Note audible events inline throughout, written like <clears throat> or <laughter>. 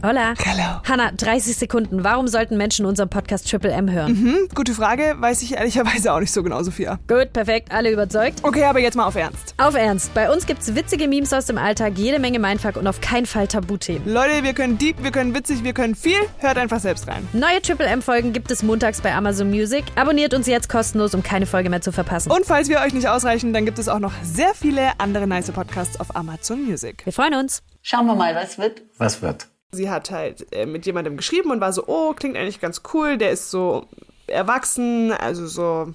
Hola. Hallo. Hanna, 30 Sekunden. Warum sollten Menschen unseren Podcast Triple M hören? Hm, gute Frage, weiß ich ehrlicherweise auch nicht so genau, Sophia. Gut, perfekt, alle überzeugt. Okay, aber jetzt mal auf Ernst. Auf Ernst, bei uns gibt's witzige Memes aus dem Alltag, jede Menge Mindfuck und auf keinen Fall Tabuthemen. Leute, wir können deep, wir können witzig, wir können viel. Hört einfach selbst rein. Neue Triple M-Folgen gibt es montags bei Amazon Music. Abonniert uns jetzt kostenlos, um keine Folge mehr zu verpassen. Und falls wir euch nicht ausreichen, dann gibt es auch noch sehr viele andere nice Podcasts auf Amazon Music. Wir freuen uns. Schauen wir mal, was wird. Was wird? Sie hat halt äh, mit jemandem geschrieben und war so, oh, klingt eigentlich ganz cool, der ist so erwachsen, also so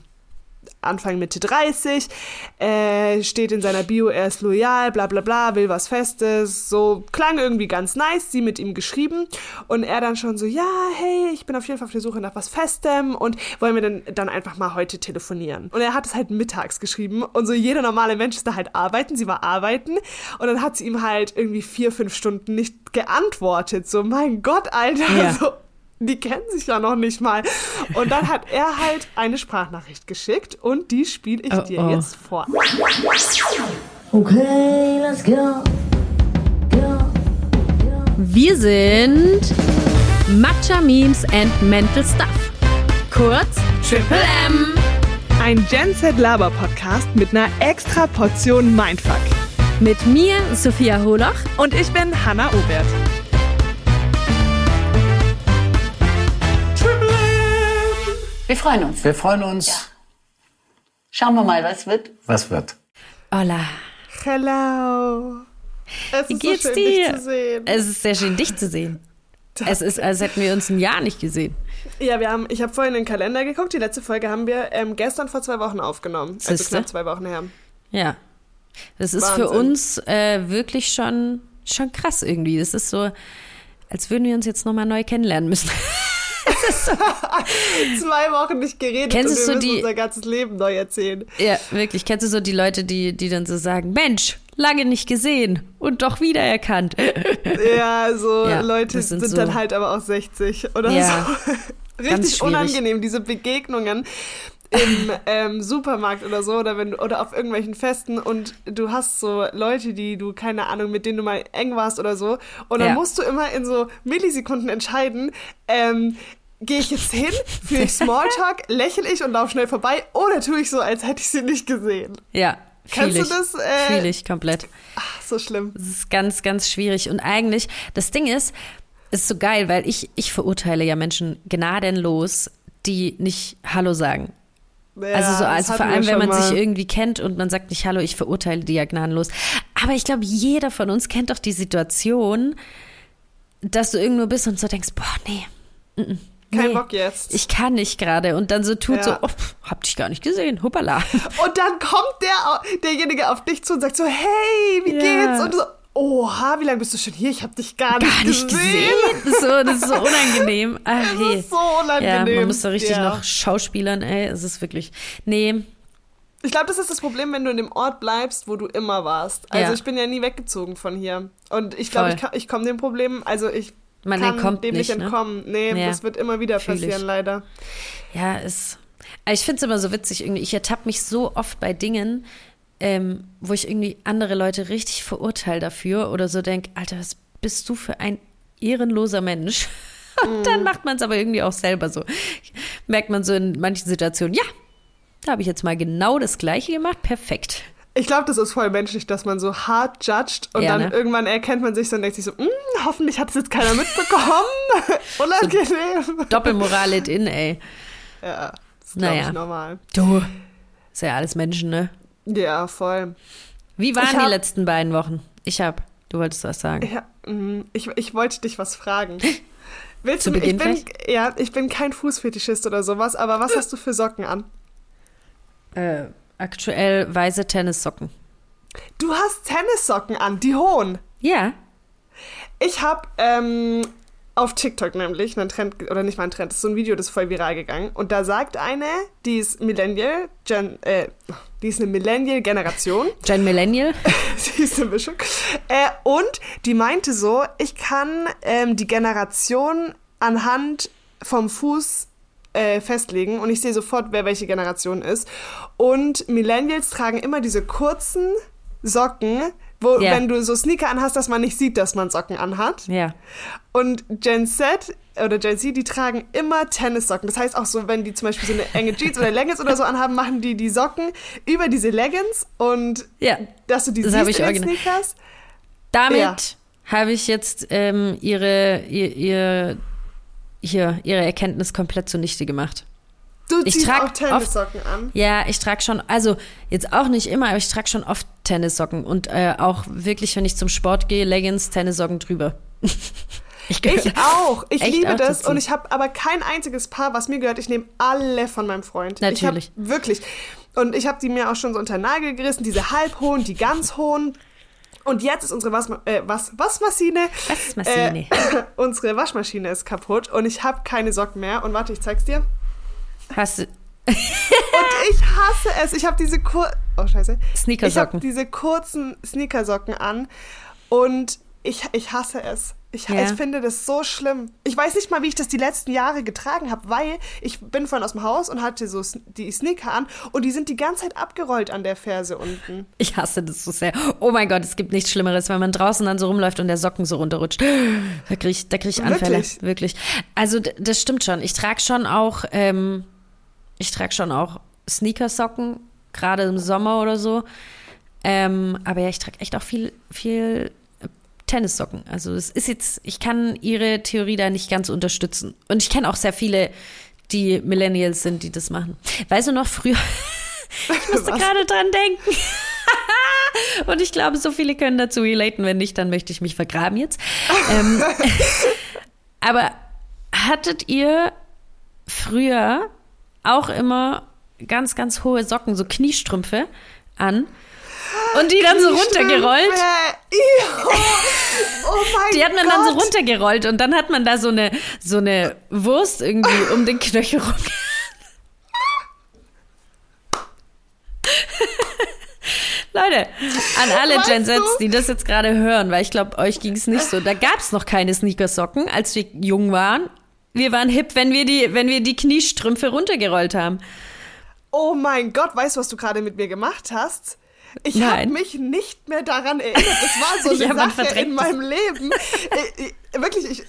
Anfang Mitte 30, äh, steht in seiner Bio, er ist loyal, bla bla bla, will was Festes, so klang irgendwie ganz nice, sie mit ihm geschrieben und er dann schon so, ja, hey, ich bin auf jeden Fall auf der Suche nach was Festem und wollen wir dann, dann einfach mal heute telefonieren. Und er hat es halt mittags geschrieben und so jeder normale Mensch ist da halt arbeiten, sie war arbeiten und dann hat sie ihm halt irgendwie vier, fünf Stunden nicht geantwortet, so, mein Gott, Alter, Ja. so, die kennen sich ja noch nicht mal. Und dann hat er halt eine Sprachnachricht geschickt und die spiele ich Oh, dir oh. jetzt vor. Okay, let's go. Go. Wir sind Matcha Memes and Mental Stuff. Kurz Triple M. Ein Gen Z Laber Podcast mit einer extra Portion Mindfuck. Mit mir, Sophia Holoch. Und ich bin Hannah Obert. Wir freuen uns. Wir freuen uns. Schauen wir mal, was wird. Was wird? Hola. Hello. Es Wie ist geht's so schön, dir? dich zu sehen. Es ist sehr schön, dich zu sehen. Es ist, als hätten wir uns ein Jahr nicht gesehen. Ja, wir haben, ich habe vorhin in den Kalender geguckt. Die letzte Folge haben wir ähm, gestern vor zwei Wochen aufgenommen. Also Siehste? knapp zwei Wochen her. Ja. Das ist für Wahnsinn. uns äh, wirklich schon, schon krass irgendwie. Das ist so, als würden wir uns jetzt nochmal neu kennenlernen müssen. <laughs> <laughs> Zwei Wochen nicht geredet Kennst und wir so müssen die- unser ganzes Leben neu erzählen. ja, wirklich. Kennst du so die Leute, die, die dann so sagen, Mensch, lange nicht gesehen und doch wiedererkannt. Ja, so <laughs> Ja, Leute sind, sind so- dann halt aber auch 60 oder Ja, so. <laughs> Richtig unangenehm, diese Begegnungen im ähm, Supermarkt oder so oder wenn du, oder auf irgendwelchen Festen und du hast so Leute, die du keine Ahnung, mit denen du mal eng warst oder so und dann Ja. musst du immer in so Millisekunden entscheiden, ähm, gehe ich jetzt hin, führe ich <laughs> Smalltalk, lächle ich und laufe schnell vorbei oder tue ich so, als hätte ich sie nicht gesehen. Ja, fühl Kennst du ich. das, äh, Fühl ich komplett. Ach, so schlimm. Das ist ganz, ganz schwierig. Und eigentlich, das Ding ist, ist so geil, weil ich, ich verurteile ja Menschen gnadenlos, die nicht Hallo sagen. Ja, Also so, also vor allem, wenn man sich mal. irgendwie kennt und man sagt nicht Hallo, ich verurteile die ja gnadenlos. Aber ich glaube, jeder von uns kennt doch die Situation, dass du irgendwo bist und so denkst, boah, nee. mm, mm, Kein nee, Bock jetzt. Ich kann nicht gerade. Und dann so tut Ja. so, oh, pff, hab dich gar nicht gesehen, hoppala. Und dann kommt der, derjenige auf dich zu und sagt so, hey, wie Ja. geht's? Und du so, oha, wie lange bist du schon hier? Ich habe dich gar, Gar nicht gesehen. Ist so, das ist so <laughs> unangenehm. Ach, Das hey. ist so unangenehm. Ja, man muss da richtig Ja. noch schauspielern, ey. Es ist wirklich. Nee, Ich glaube, das ist das Problem, wenn du in dem Ort bleibst, wo du immer warst. Also Ja. ich bin ja nie weggezogen von hier. Und ich glaube, ich, ich komme dem Problem, also ich Man kann entkommt dem nicht ne? entkommen. Nee, Ja. das wird immer wieder passieren, leider. ja, es. Ich finde es immer so witzig, irgendwie. Ich ertappe mich so oft bei Dingen, ähm, wo ich irgendwie andere Leute richtig verurteile dafür oder so denke, Alter, was bist du für ein ehrenloser Mensch? <laughs> Und Mhm. dann macht man es aber irgendwie auch selber so. Merkt man so in manchen Situationen, ja, da habe ich jetzt mal genau das Gleiche gemacht, perfekt. Ich glaube, das ist voll menschlich, dass man so hart judgt und Ja, dann ne? irgendwann erkennt man sich so und denkt sich so, "Mm, hoffentlich hat es jetzt keiner mitbekommen. <laughs> Unangenehm. <laughs> Doppelmoral it in, ey. Ja, das ist, Naja. ich, normal. Du. Ist ja alles Menschen, ne? Ja, voll. Wie waren Ich die hab- letzten beiden Wochen? Ich hab. Du wolltest was sagen. Ja, mm, ich, ich wollte dich was fragen. <laughs> Willst Zu du, Beginn ich bin, ja, ich bin kein Fußfetischist oder sowas, aber was hast du für Socken an? Äh, aktuell weiße Tennissocken. Du hast Tennissocken an, die hohen. Ja. Ich habe ähm, auf TikTok nämlich einen Trend, oder nicht mal ein Trend, das ist so ein Video, das ist voll viral gegangen. Und da sagt eine, die ist Millennial, Gen, äh, die ist eine Millennial-Generation. <laughs> Gen Millennial. <laughs> Sie ist eine Mischung. Äh, und die meinte so, ich kann ähm, die Generation anhand vom Fuß äh, festlegen und ich sehe sofort, wer welche Generation ist. Und Millennials tragen immer diese kurzen Socken, wo, Ja. wenn du so Sneaker anhast, dass man nicht sieht, dass man Socken anhat. Ja. Und Gen Z oder Gen Z, die tragen immer Tennissocken. Das heißt auch so, wenn die zum Beispiel so eine enge <laughs> Jeans oder Leggings oder so anhaben, machen die die Socken über diese Leggings und Ja. dass du die Das siehst ich in den original. Sneakers. Damit Ja. habe ich jetzt ähm, ihre, ihr, ihr, hier, ihre Erkenntnis komplett zunichte gemacht. Du Ich ziehst trag auch Tennissocken an. Ja, ich trage schon, also jetzt auch nicht immer, aber ich trage schon oft Tennissocken und äh, auch wirklich, wenn ich zum Sport gehe, Leggings, Tennissocken drüber. <laughs> ich Ich auch. Ich liebe auch das dazu. und ich habe aber kein einziges Paar, was mir gehört. Ich nehme alle von meinem Freund. Natürlich. Wirklich. Und ich habe die mir auch schon so unter den Nagel gerissen, diese halbhohen, die ganz hohen. Und jetzt ist unsere Wasma äh, was Waschmaschine. Waschmaschine. Äh, <laughs> unsere Waschmaschine ist kaputt und ich habe keine Socken mehr. Und warte, ich zeig's dir. Hast du Und ich hasse es. Ich habe diese kur oh scheiße. Ich Sneakersocken? habe diese kurzen Sneakersocken an und ich, ich hasse es. Ich, Ja. ich finde das so schlimm. Ich weiß nicht mal, wie ich das die letzten Jahre getragen habe, weil ich bin vorhin aus dem Haus und hatte so die Sneaker an und die sind die ganze Zeit abgerollt an der Ferse unten. Ich hasse das so sehr. Oh mein Gott, es gibt nichts Schlimmeres, wenn man draußen dann so rumläuft und der Socken so runterrutscht. Da kriege ich, da krieg ich Anfälle. Wirklich? Wirklich. Also das stimmt schon. Ich trage schon auch, ähm, ich trage schon auch Sneakersocken, gerade im Sommer oder so. Ähm, aber ja, ich trage echt auch viel, viel äh, Tennissocken. Also es ist jetzt, ich kann ihre Theorie da nicht ganz unterstützen. Und ich kenne auch sehr viele, die Millennials sind, die das machen. Weißt du noch, früher, <laughs> ich musste gerade dran denken. <laughs> Und ich glaube, so viele können dazu relaten. Wenn nicht, dann möchte ich mich vergraben jetzt. ähm, <laughs> aber hattet ihr früher auch immer ganz, ganz hohe Socken, so Kniestrümpfe an? Und die dann so runtergerollt? Oh mein Die hat man Gott. dann so runtergerollt und dann hat man da so eine, so eine Wurst irgendwie um den Knöchel rum. <laughs> Leute, an alle Weißt Gen Zs, die das jetzt gerade hören, weil ich glaube, euch ging es nicht so. Da gab es noch keine Sneakersocken, als wir jung waren. Wir waren hip, wenn wir die, wenn wir die Kniestrümpfe runtergerollt haben. Oh mein Gott, weißt du, was du gerade mit mir gemacht hast? Ich habe mich nicht mehr daran erinnert. Das war so <laughs> Ja, eine man Sache in meinem Leben. Ich, ich, wirklich, ich,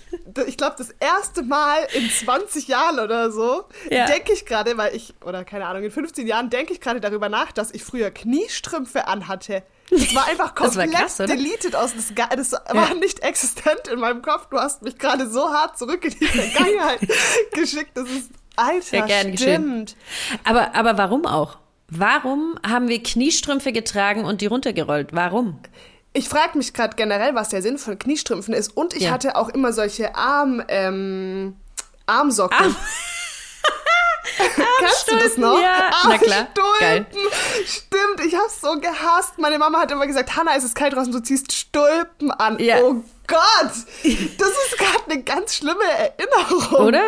ich glaube, das erste Mal in 20 Jahren oder so Ja. denke ich gerade, weil ich, oder keine Ahnung, in 15 Jahren denke ich gerade darüber nach, dass ich früher Kniestrümpfe anhatte. Das war einfach Das komplett krass, oder? deleted aus das, das war nicht existent in meinem Kopf. Du hast mich gerade so hart zurück in die Vergangenheit <laughs> geschickt. Das ist Alter, Ja, gern geschehen. stimmt. Aber, aber warum auch? Warum haben wir Kniestrümpfe getragen und die runtergerollt? Warum? Ich frage mich gerade generell, was der Sinn von Kniestrümpfen ist. Und ich Ja. hatte auch immer solche Arm, ähm, Armsocken. Arm- <laughs> Kennst du das noch? ja. Na klar, geil. Armstulpen. Stimmt, ich hab's so gehasst. Meine Mama hat immer gesagt, Hanna, es ist kalt draußen, du ziehst Stulpen an. Ja. Oh Gott, das ist gerade eine ganz schlimme Erinnerung. Oder?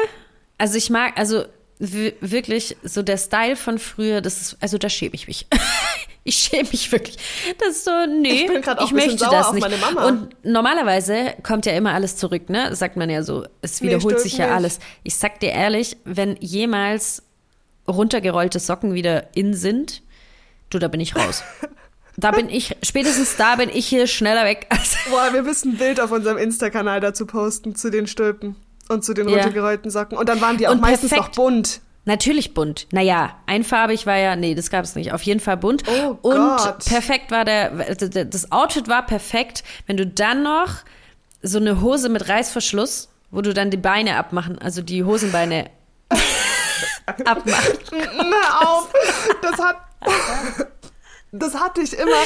Also ich mag, also wirklich so der Style von früher, das ist, also da schäme ich mich. <laughs> ich schäme mich wirklich. Das ist so, nee, Ich bin auch bisschen möchte sauer das auf nicht. meine Mama. Und normalerweise kommt ja immer alles zurück, ne? Sagt man ja so. Es Nee, wiederholt stimmt sich ja nicht. alles. Ich sag dir ehrlich, wenn jemals runtergerollte Socken wieder in sind, du, da bin ich raus. <laughs> Da bin ich, spätestens da bin ich hier schneller weg. als- <laughs> Boah, wir müssen ein Bild auf unserem Insta-Kanal dazu posten, zu den Stulpen und zu den Ja. runtergerollten Socken. Und dann waren die auch Und meistens perfekt. noch bunt. Natürlich bunt. Naja, einfarbig war ja, nee, das gab es nicht. Auf jeden Fall bunt. Oh Und Gott. perfekt war der, das Outfit war perfekt, wenn du dann noch so eine Hose mit Reißverschluss, wo du dann die Beine abmachen, also die Hosenbeine <laughs> abmachen. <laughs> Na auf! Das hat. Das hatte ich immer.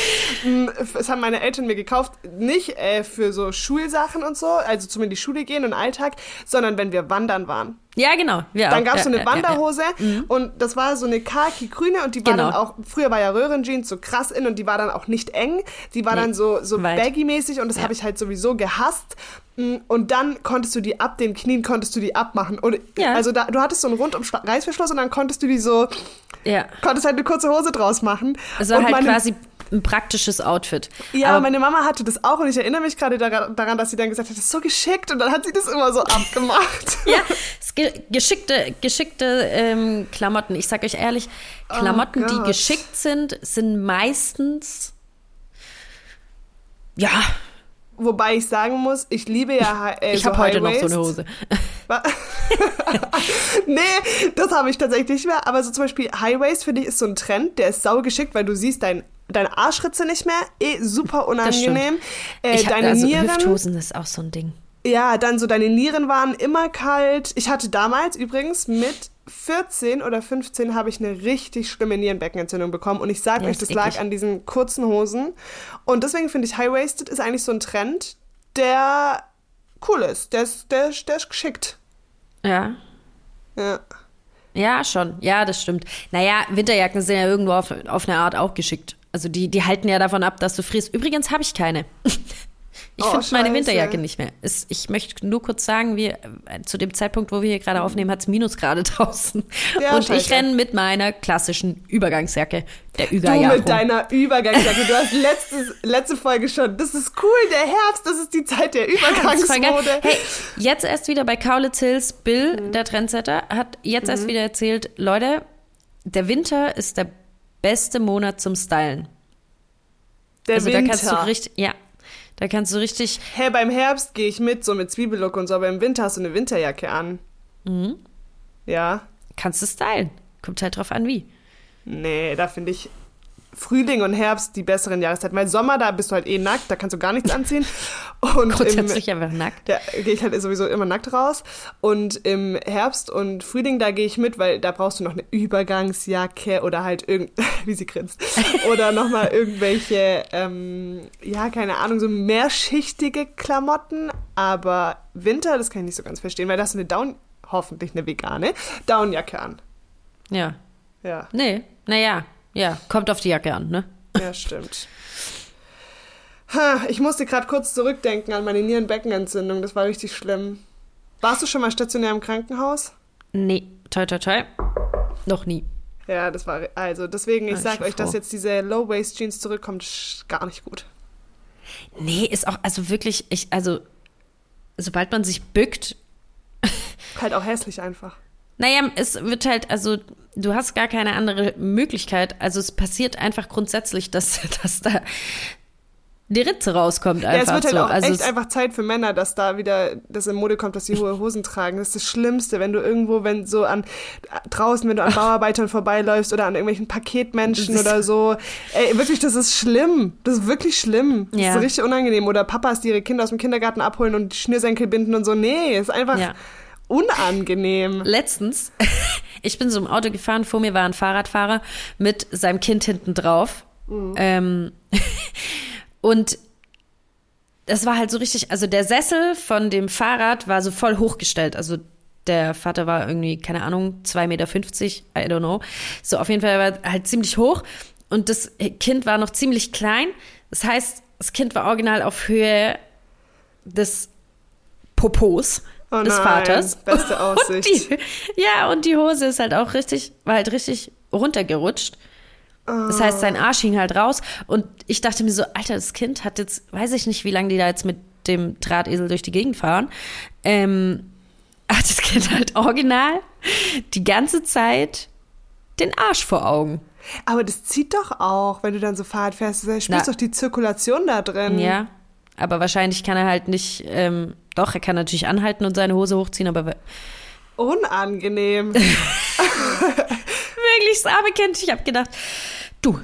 mm, Das haben meine Eltern mir gekauft. Nicht äh, für so Schulsachen und so, also zum in die Schule gehen und Alltag, sondern wenn wir wandern waren. Ja, genau. Wir Dann gab es so Ja, eine ja, ja, ja. Wanderhose und das war so eine khaki-grüne und die war Genau. dann auch, früher war ja Röhrenjeans so krass in und die war dann auch nicht eng, die war Nee, dann so, so baggy-mäßig und das Ja. habe ich halt sowieso gehasst. Mm, Und dann konntest du die ab den Knien, konntest du die abmachen. Und, Ja. Also da, du hattest so einen rundum Reißverschluss und dann konntest du die so, Ja. konntest halt eine kurze Hose draus machen. War und halt meine, quasi ein praktisches Outfit. Ja, Aber meine Mama hatte das auch und ich erinnere mich gerade daran, dass sie dann gesagt hat, das ist so geschickt und dann hat sie das immer so abgemacht. <laughs> Ja, es ge geschickte, geschickte ähm, Klamotten. Ich sag euch ehrlich, Klamotten, die Oh Gott. geschickt sind, sind meistens Ja, Wobei ich sagen muss, ich liebe ja äh, ich so habe heute noch so eine Hose. <laughs> Nee, das habe ich tatsächlich nicht mehr. Aber so zum Beispiel High-Waist, finde ich, ist so ein Trend, der ist saugeschickt, weil du siehst dein, deine Arschritze nicht mehr. Eh super unangenehm. Äh, ich hab, deine also Nieren. Hüfthosen ist auch so ein Ding. Ja, dann so deine Nieren waren immer kalt. Ich hatte damals übrigens mit 14 oder 15 habe ich eine richtig schlimme Nierenbeckenentzündung bekommen und ich sage Ja, euch, das lag an diesen kurzen Hosen und deswegen finde ich High-Waisted ist eigentlich so ein Trend, der cool ist, der ist, der, ist- der ist geschickt. Ja. Ja. Ja, schon. Ja, das stimmt. Naja, Winterjacken sind ja irgendwo auf, auf eine Art auch geschickt. Also die, die halten ja davon ab, dass du frierst. Übrigens habe ich keine. <laughs> Ich Oh, finde meine. Winterjacke nicht mehr. Es, ich möchte nur kurz sagen, wir, äh, zu dem Zeitpunkt, wo wir hier gerade aufnehmen, hat es Minusgrade <laughs> draußen. Ja, Und ich scheiße. renne mit meiner klassischen Übergangsjacke, der Du Ügerjacke. mit deiner Übergangsjacke, du hast letztes, letzte Folge schon, das ist cool, der Herbst, das ist die Zeit der. <laughs> Übergangsmode. Hey, jetzt erst wieder bei Kaulitz Hills, Bill, Mhm. der Trendsetter, hat jetzt erst wieder erzählt, Leute, der Winter ist der beste Monat zum Stylen. der also Winter. da kannst du richtig, ja, da kannst du richtig, Hey, beim Herbst gehe ich mit, so mit Zwiebellook und so, aber im Winter hast du eine Winterjacke an. Mhm. Ja. kannst du stylen. Kommt halt drauf an, wie. Nee, da finde ich Frühling und Herbst die besseren Jahreszeiten. Weil Sommer, da bist du halt eh nackt, da kannst du gar nichts anziehen. <laughs> Und im, Grundsätzlich einfach nackt. da gehe ich halt sowieso immer nackt raus. Und im Herbst und Frühling, da gehe ich mit, weil da brauchst du noch eine Übergangsjacke oder halt irgend, <laughs> wie sie grinst, oder nochmal irgendwelche, ähm, ja, keine Ahnung, so mehrschichtige Klamotten. Aber Winter, das kann ich nicht so ganz verstehen, weil da hast du eine Down, hoffentlich eine vegane, Downjacke an. Ja. Ja, Nee, naja, ja, kommt auf die Jacke an, ne? ja, stimmt. Ha, ich musste gerade kurz zurückdenken an meine Nierenbeckenentzündung. Das war richtig schlimm. Warst du schon mal stationär im Krankenhaus? Nee, toi, toi, toi. Noch nie. Ja, das war also deswegen ich Ah, ich sag bin euch, dass froh. jetzt diese Low Waist Jeans zurückkommt, gar nicht gut. Nee, ist auch, also wirklich, ich, also, sobald man sich bückt, Halt auch hässlich einfach. Naja, es wird halt, also du hast gar keine andere Möglichkeit. Also es passiert einfach grundsätzlich, dass, <laughs> dass da die Ritze rauskommt Ja, einfach es wird halt so. auch also echt einfach Zeit für Männer, dass da wieder das in Mode kommt, dass sie hohe Hosen tragen. Das ist das Schlimmste, wenn du irgendwo, wenn so an draußen, wenn du an <laughs> Bauarbeitern vorbeiläufst oder an irgendwelchen Paketmenschen oder so. Ey, wirklich, das ist schlimm. Das ist wirklich schlimm. Das Ja. ist richtig unangenehm. Oder Papas, die ihre Kinder aus dem Kindergarten abholen und die Schnürsenkel binden und so. Nee, ist einfach Ja. Unangenehm. letztens, <laughs> ich bin so im Auto gefahren, vor mir war ein Fahrradfahrer mit seinem Kind hinten drauf. Ähm, <laughs> und das war halt so richtig, also der Sessel von dem Fahrrad war so voll hochgestellt. Also der Vater war irgendwie, keine Ahnung, 2,50 Meter, I don't know. So, auf jeden Fall war er halt ziemlich hoch. Und das Kind war noch ziemlich klein. Das heißt, das Kind war original auf Höhe des Popos Oh des nein, Vaters. beste <laughs> Und Aussicht. die, ja, und die Hose ist halt auch richtig, war halt richtig runtergerutscht. Das heißt, sein Arsch hing halt raus. Und ich dachte mir so, Alter, das Kind hat jetzt, weiß ich nicht, wie lange die da jetzt mit dem Drahtesel durch die Gegend fahren. Ähm, hat das Kind halt original die ganze Zeit den Arsch vor Augen. Aber das zieht doch auch, wenn du dann so Fahrrad fährst. Du spürst Na. doch die Zirkulation da drin. Ja. Aber wahrscheinlich kann er halt nicht, ähm, doch, er kann natürlich anhalten und seine Hose hochziehen, aber Unangenehm. <laughs> <laughs> wirklich das arme Kind. Ich habe gedacht, du,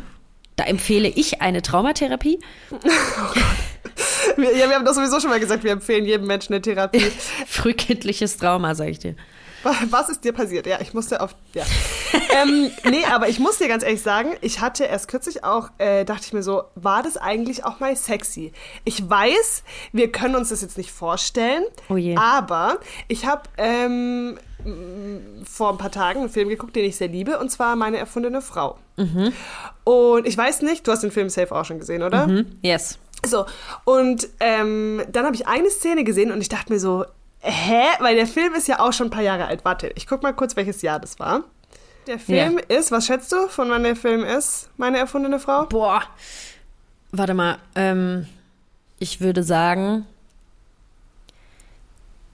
da empfehle ich eine Traumatherapie. <laughs> wir, ja, wir haben doch sowieso schon mal gesagt, wir empfehlen jedem Menschen eine Therapie. Frühkindliches Trauma, sag ich dir. <laughs> Was ist dir passiert? Ja, ich musste auf. Ja. ähm, nee, aber ich muss dir ganz ehrlich sagen, ich hatte erst kürzlich auch, äh, dachte ich mir so, war das eigentlich auch mal sexy? Ich weiß, wir können uns das jetzt nicht vorstellen, Oh je. aber ich habe ähm, vor ein paar Tagen einen Film geguckt, den ich sehr liebe, und zwar Meine erfundene Frau. Mhm. Und ich weiß nicht, du hast den Film safe auch schon gesehen, oder? Hm? Yes. So, und ähm, dann habe ich eine Szene gesehen und ich dachte mir so, hä? Weil der Film ist ja auch schon ein paar Jahre alt. Warte, ich guck mal kurz, welches Jahr das war. Der Film ist, was schätzt du, von wann der Film ist? Meine erfundene Frau? Boah. Warte mal, ähm, ich würde sagen,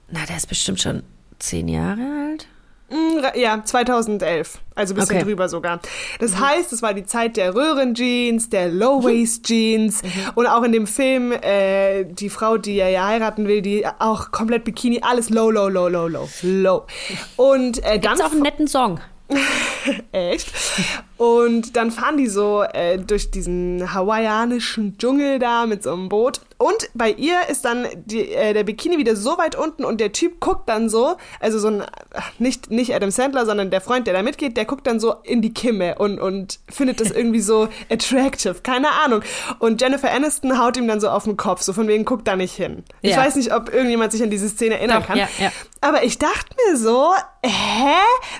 na, der ist bestimmt schon zehn Jahre alt. Mm, Ja, 2011. Also ein bisschen Okay. drüber sogar. Das heißt, es war die Zeit der Röhrenjeans, der Low-Waist-Jeans und auch in dem Film äh, die Frau, die er ja heiraten will, die auch komplett Bikini, alles low, low, low, low, low, low. Und äh, dann Gibt's auch einen netten Song. <laughs> Echt? Und dann fahren die so äh, durch diesen hawaiianischen Dschungel da mit so einem Boot. Und bei ihr ist dann die, äh, der Bikini wieder so weit unten und der Typ guckt dann so, also so ein, nicht, nicht Adam Sandler, sondern der Freund, der da mitgeht, der guckt dann so in die Kimme und, und findet das <laughs> irgendwie so attractive. Keine Ahnung. Und Jennifer Aniston haut ihm dann so auf den Kopf, so von wegen, guck da nicht hin. Ich Ja. weiß nicht, ob irgendjemand sich an diese Szene erinnern Doch, kann. ja, ja. Aber ich dachte mir so, hä?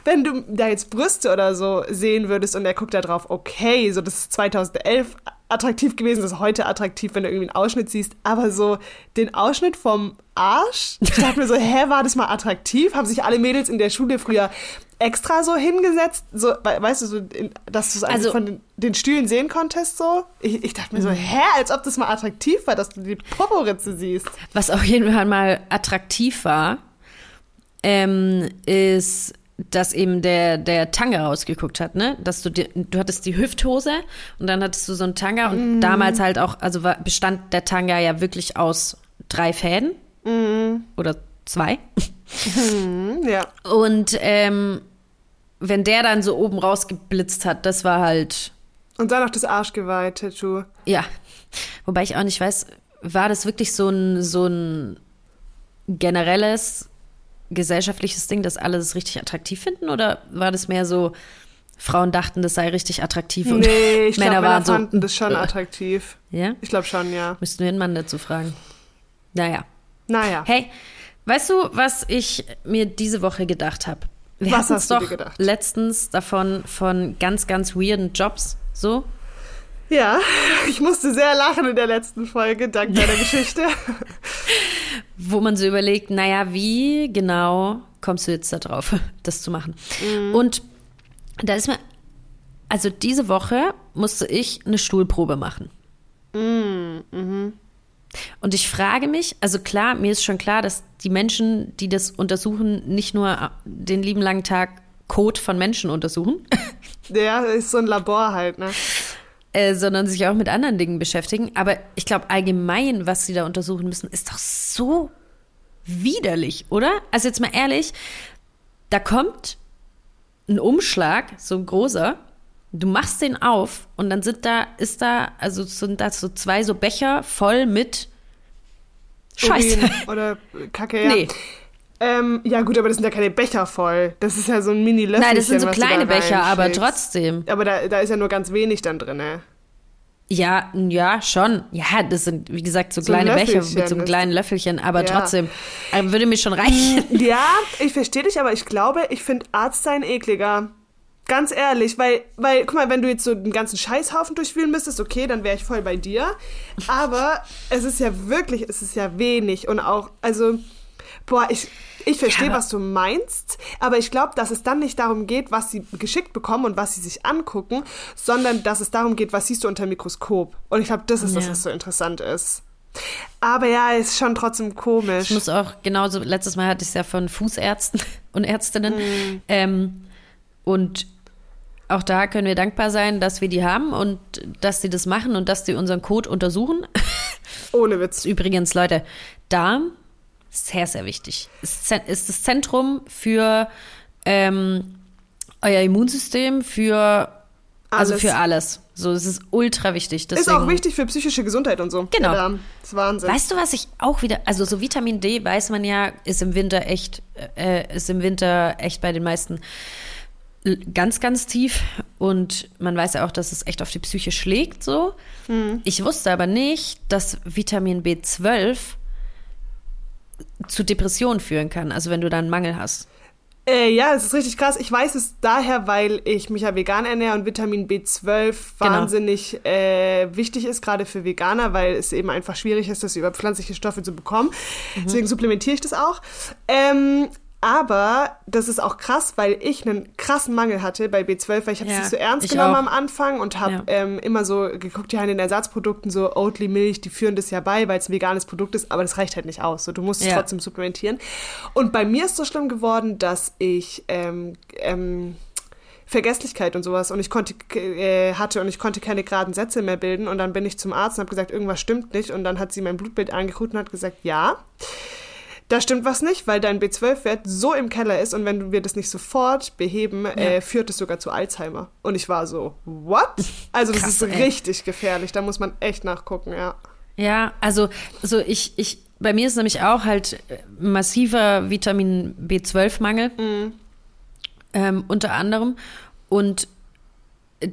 Wenn du da jetzt Brüste oder so sehen würdest und er guckt da drauf, okay, so das ist 2011 attraktiv gewesen, das ist heute attraktiv, wenn du irgendwie einen Ausschnitt siehst, aber so den Ausschnitt vom Arsch, ich dachte mir so, hä, war das mal attraktiv? Haben sich alle Mädels in der Schule früher extra so hingesetzt, so, we- weißt du, so, dass du es also Also- von den, den Stühlen sehen konntest, so? Ich, ich dachte mir so, hä, als ob das mal attraktiv war, dass du die Poporitze siehst. Was auf jeden Fall mal attraktiv war, ähm, ist, dass eben der, der Tanga rausgeguckt hat, ne? Dass du dir, du hattest die Hüfthose und dann hattest du so einen Tanga und damals halt auch, also war, bestand der Tanga ja wirklich aus drei Fäden oder zwei. Hm, ja. Und ähm, wenn der dann so oben rausgeblitzt hat, das war halt, Und dann noch das Arschgeweih-Tattoo. ja. Wobei ich auch nicht weiß, war das wirklich so ein, so ein generelles gesellschaftliches Ding, dass alle das richtig attraktiv finden? Oder war das mehr so, Frauen dachten, das sei richtig attraktiv und Nee, <laughs> ich Männer Männer waren so, fanden das schon äh. attraktiv. ja? Ich glaube schon, ja. Müssten wir einen Mann dazu fragen. Naja. Naja. Hey, weißt du, was ich mir diese Woche gedacht habe? Wir Was hast du doch dir gedacht? letztens davon von ganz, ganz weirden Jobs, so. Ja, ich musste sehr lachen in der letzten Folge, dank deiner Geschichte. <laughs> wo man so überlegt, naja, wie genau kommst du jetzt da drauf, <laughs> das zu machen? Und da ist mir, also diese Woche musste ich eine Stuhlprobe machen. Und ich frage mich, also klar, mir ist schon klar, dass die Menschen, die das untersuchen, nicht nur den lieben langen Tag Code von Menschen untersuchen, Ja, ist so ein Labor halt, ne? <laughs> äh, sondern sich auch mit anderen Dingen beschäftigen. Aber ich glaube, allgemein, was sie da untersuchen müssen, ist doch so widerlich, oder? Also jetzt mal ehrlich, da kommt ein Umschlag, so ein großer, du machst den auf und dann sind da, ist da, also sind da so zwei so Becher voll mit Scheiße. Urin Oder <laughs> Kacke, ja. Nee. Ähm, ja gut, aber das sind ja keine Becher voll. Das ist ja so ein mini löffelchen Nein, das sind so kleine Becher, aber trotzdem. Aber da, da ist ja nur ganz wenig dann drin, ne? Ja, ja, schon. Ja, das sind, wie gesagt, so, So ein kleine Becher mit so einem kleinen Löffelchen, aber Ja. trotzdem, würde mir schon reichen. <laughs> Ja, ich verstehe dich, aber ich glaube, ich finde Arzt sein ekliger. Ganz ehrlich, weil, weil, guck mal, wenn du jetzt so den ganzen Scheißhaufen durchwühlen müsstest, okay, dann wäre ich voll bei dir. Aber es ist ja wirklich, es ist ja wenig und auch, also, boah, ich, ich verstehe, aber- was du meinst, aber ich glaube, dass es dann nicht darum geht, was sie geschickt bekommen und was sie sich angucken, sondern dass es darum geht, was siehst du unter dem Mikroskop. Und ich glaube, das ist das, Ja. was so interessant ist. Aber ja, ist schon trotzdem komisch. Ich muss auch genauso, letztes Mal hatte ich es ja von Fußärzten <laughs> und Ärztinnen. Mhm. Ähm, und auch da können wir dankbar sein, dass wir die haben und dass sie das machen und dass die unseren Code untersuchen. <laughs> Ohne Witz. Übrigens, Leute, Darm sehr, sehr wichtig. Ist, das Zentrum für ähm, euer Immunsystem, für also Alles. für alles. So, es ist ultra wichtig. Deswegen, Ist auch wichtig für psychische Gesundheit und so. Genau. Darm. Das ist Wahnsinn. Weißt du, was ich auch wieder, also so Vitamin D weiß man ja, ist im Winter echt, äh, ist im Winter echt bei den meisten ganz, ganz tief. Und man weiß ja auch, dass es echt auf die Psyche schlägt, so. Ich wusste aber nicht, dass Vitamin B12 zu Depressionen führen kann, also wenn du da einen Mangel hast. Äh, ja, es ist richtig krass. Ich weiß es daher, weil ich mich ja vegan ernähre und Vitamin B12 Genau. wahnsinnig äh, wichtig ist, gerade für Veganer, weil es eben einfach schwierig ist, das über pflanzliche Stoffe zu bekommen. Mhm. Deswegen supplementiere ich das auch. Ähm, Aber das ist auch krass, weil ich einen krassen Mangel hatte bei B12, weil ich habe es Ja, nicht so ernst genommen auch. am Anfang und habe Ja. ähm, immer so geguckt, ja, in den Ersatzprodukten, so Oatly Milch, die führen das ja bei, weil es ein veganes Produkt ist, aber das reicht halt nicht aus. So, du musst es Ja. trotzdem supplementieren. Und bei mir ist so schlimm geworden, dass ich ähm, ähm, Vergesslichkeit und sowas und ich konnte äh, hatte und ich konnte keine geraden Sätze mehr bilden und dann bin ich zum Arzt und habe gesagt, irgendwas stimmt nicht und dann hat sie mein Blutbild angeguckt und hat gesagt, ja, da stimmt was nicht, weil dein B12-Wert so im Keller ist und wenn wir das nicht sofort beheben, äh, führt es sogar zu Alzheimer. Und ich war so, what? Also das Krass, ist ey. richtig gefährlich, da muss man echt nachgucken, ja. Ja, also so ich, ich, bei mir ist nämlich auch halt äh, massiver Vitamin B12-Mangel, ähm, unter anderem. Und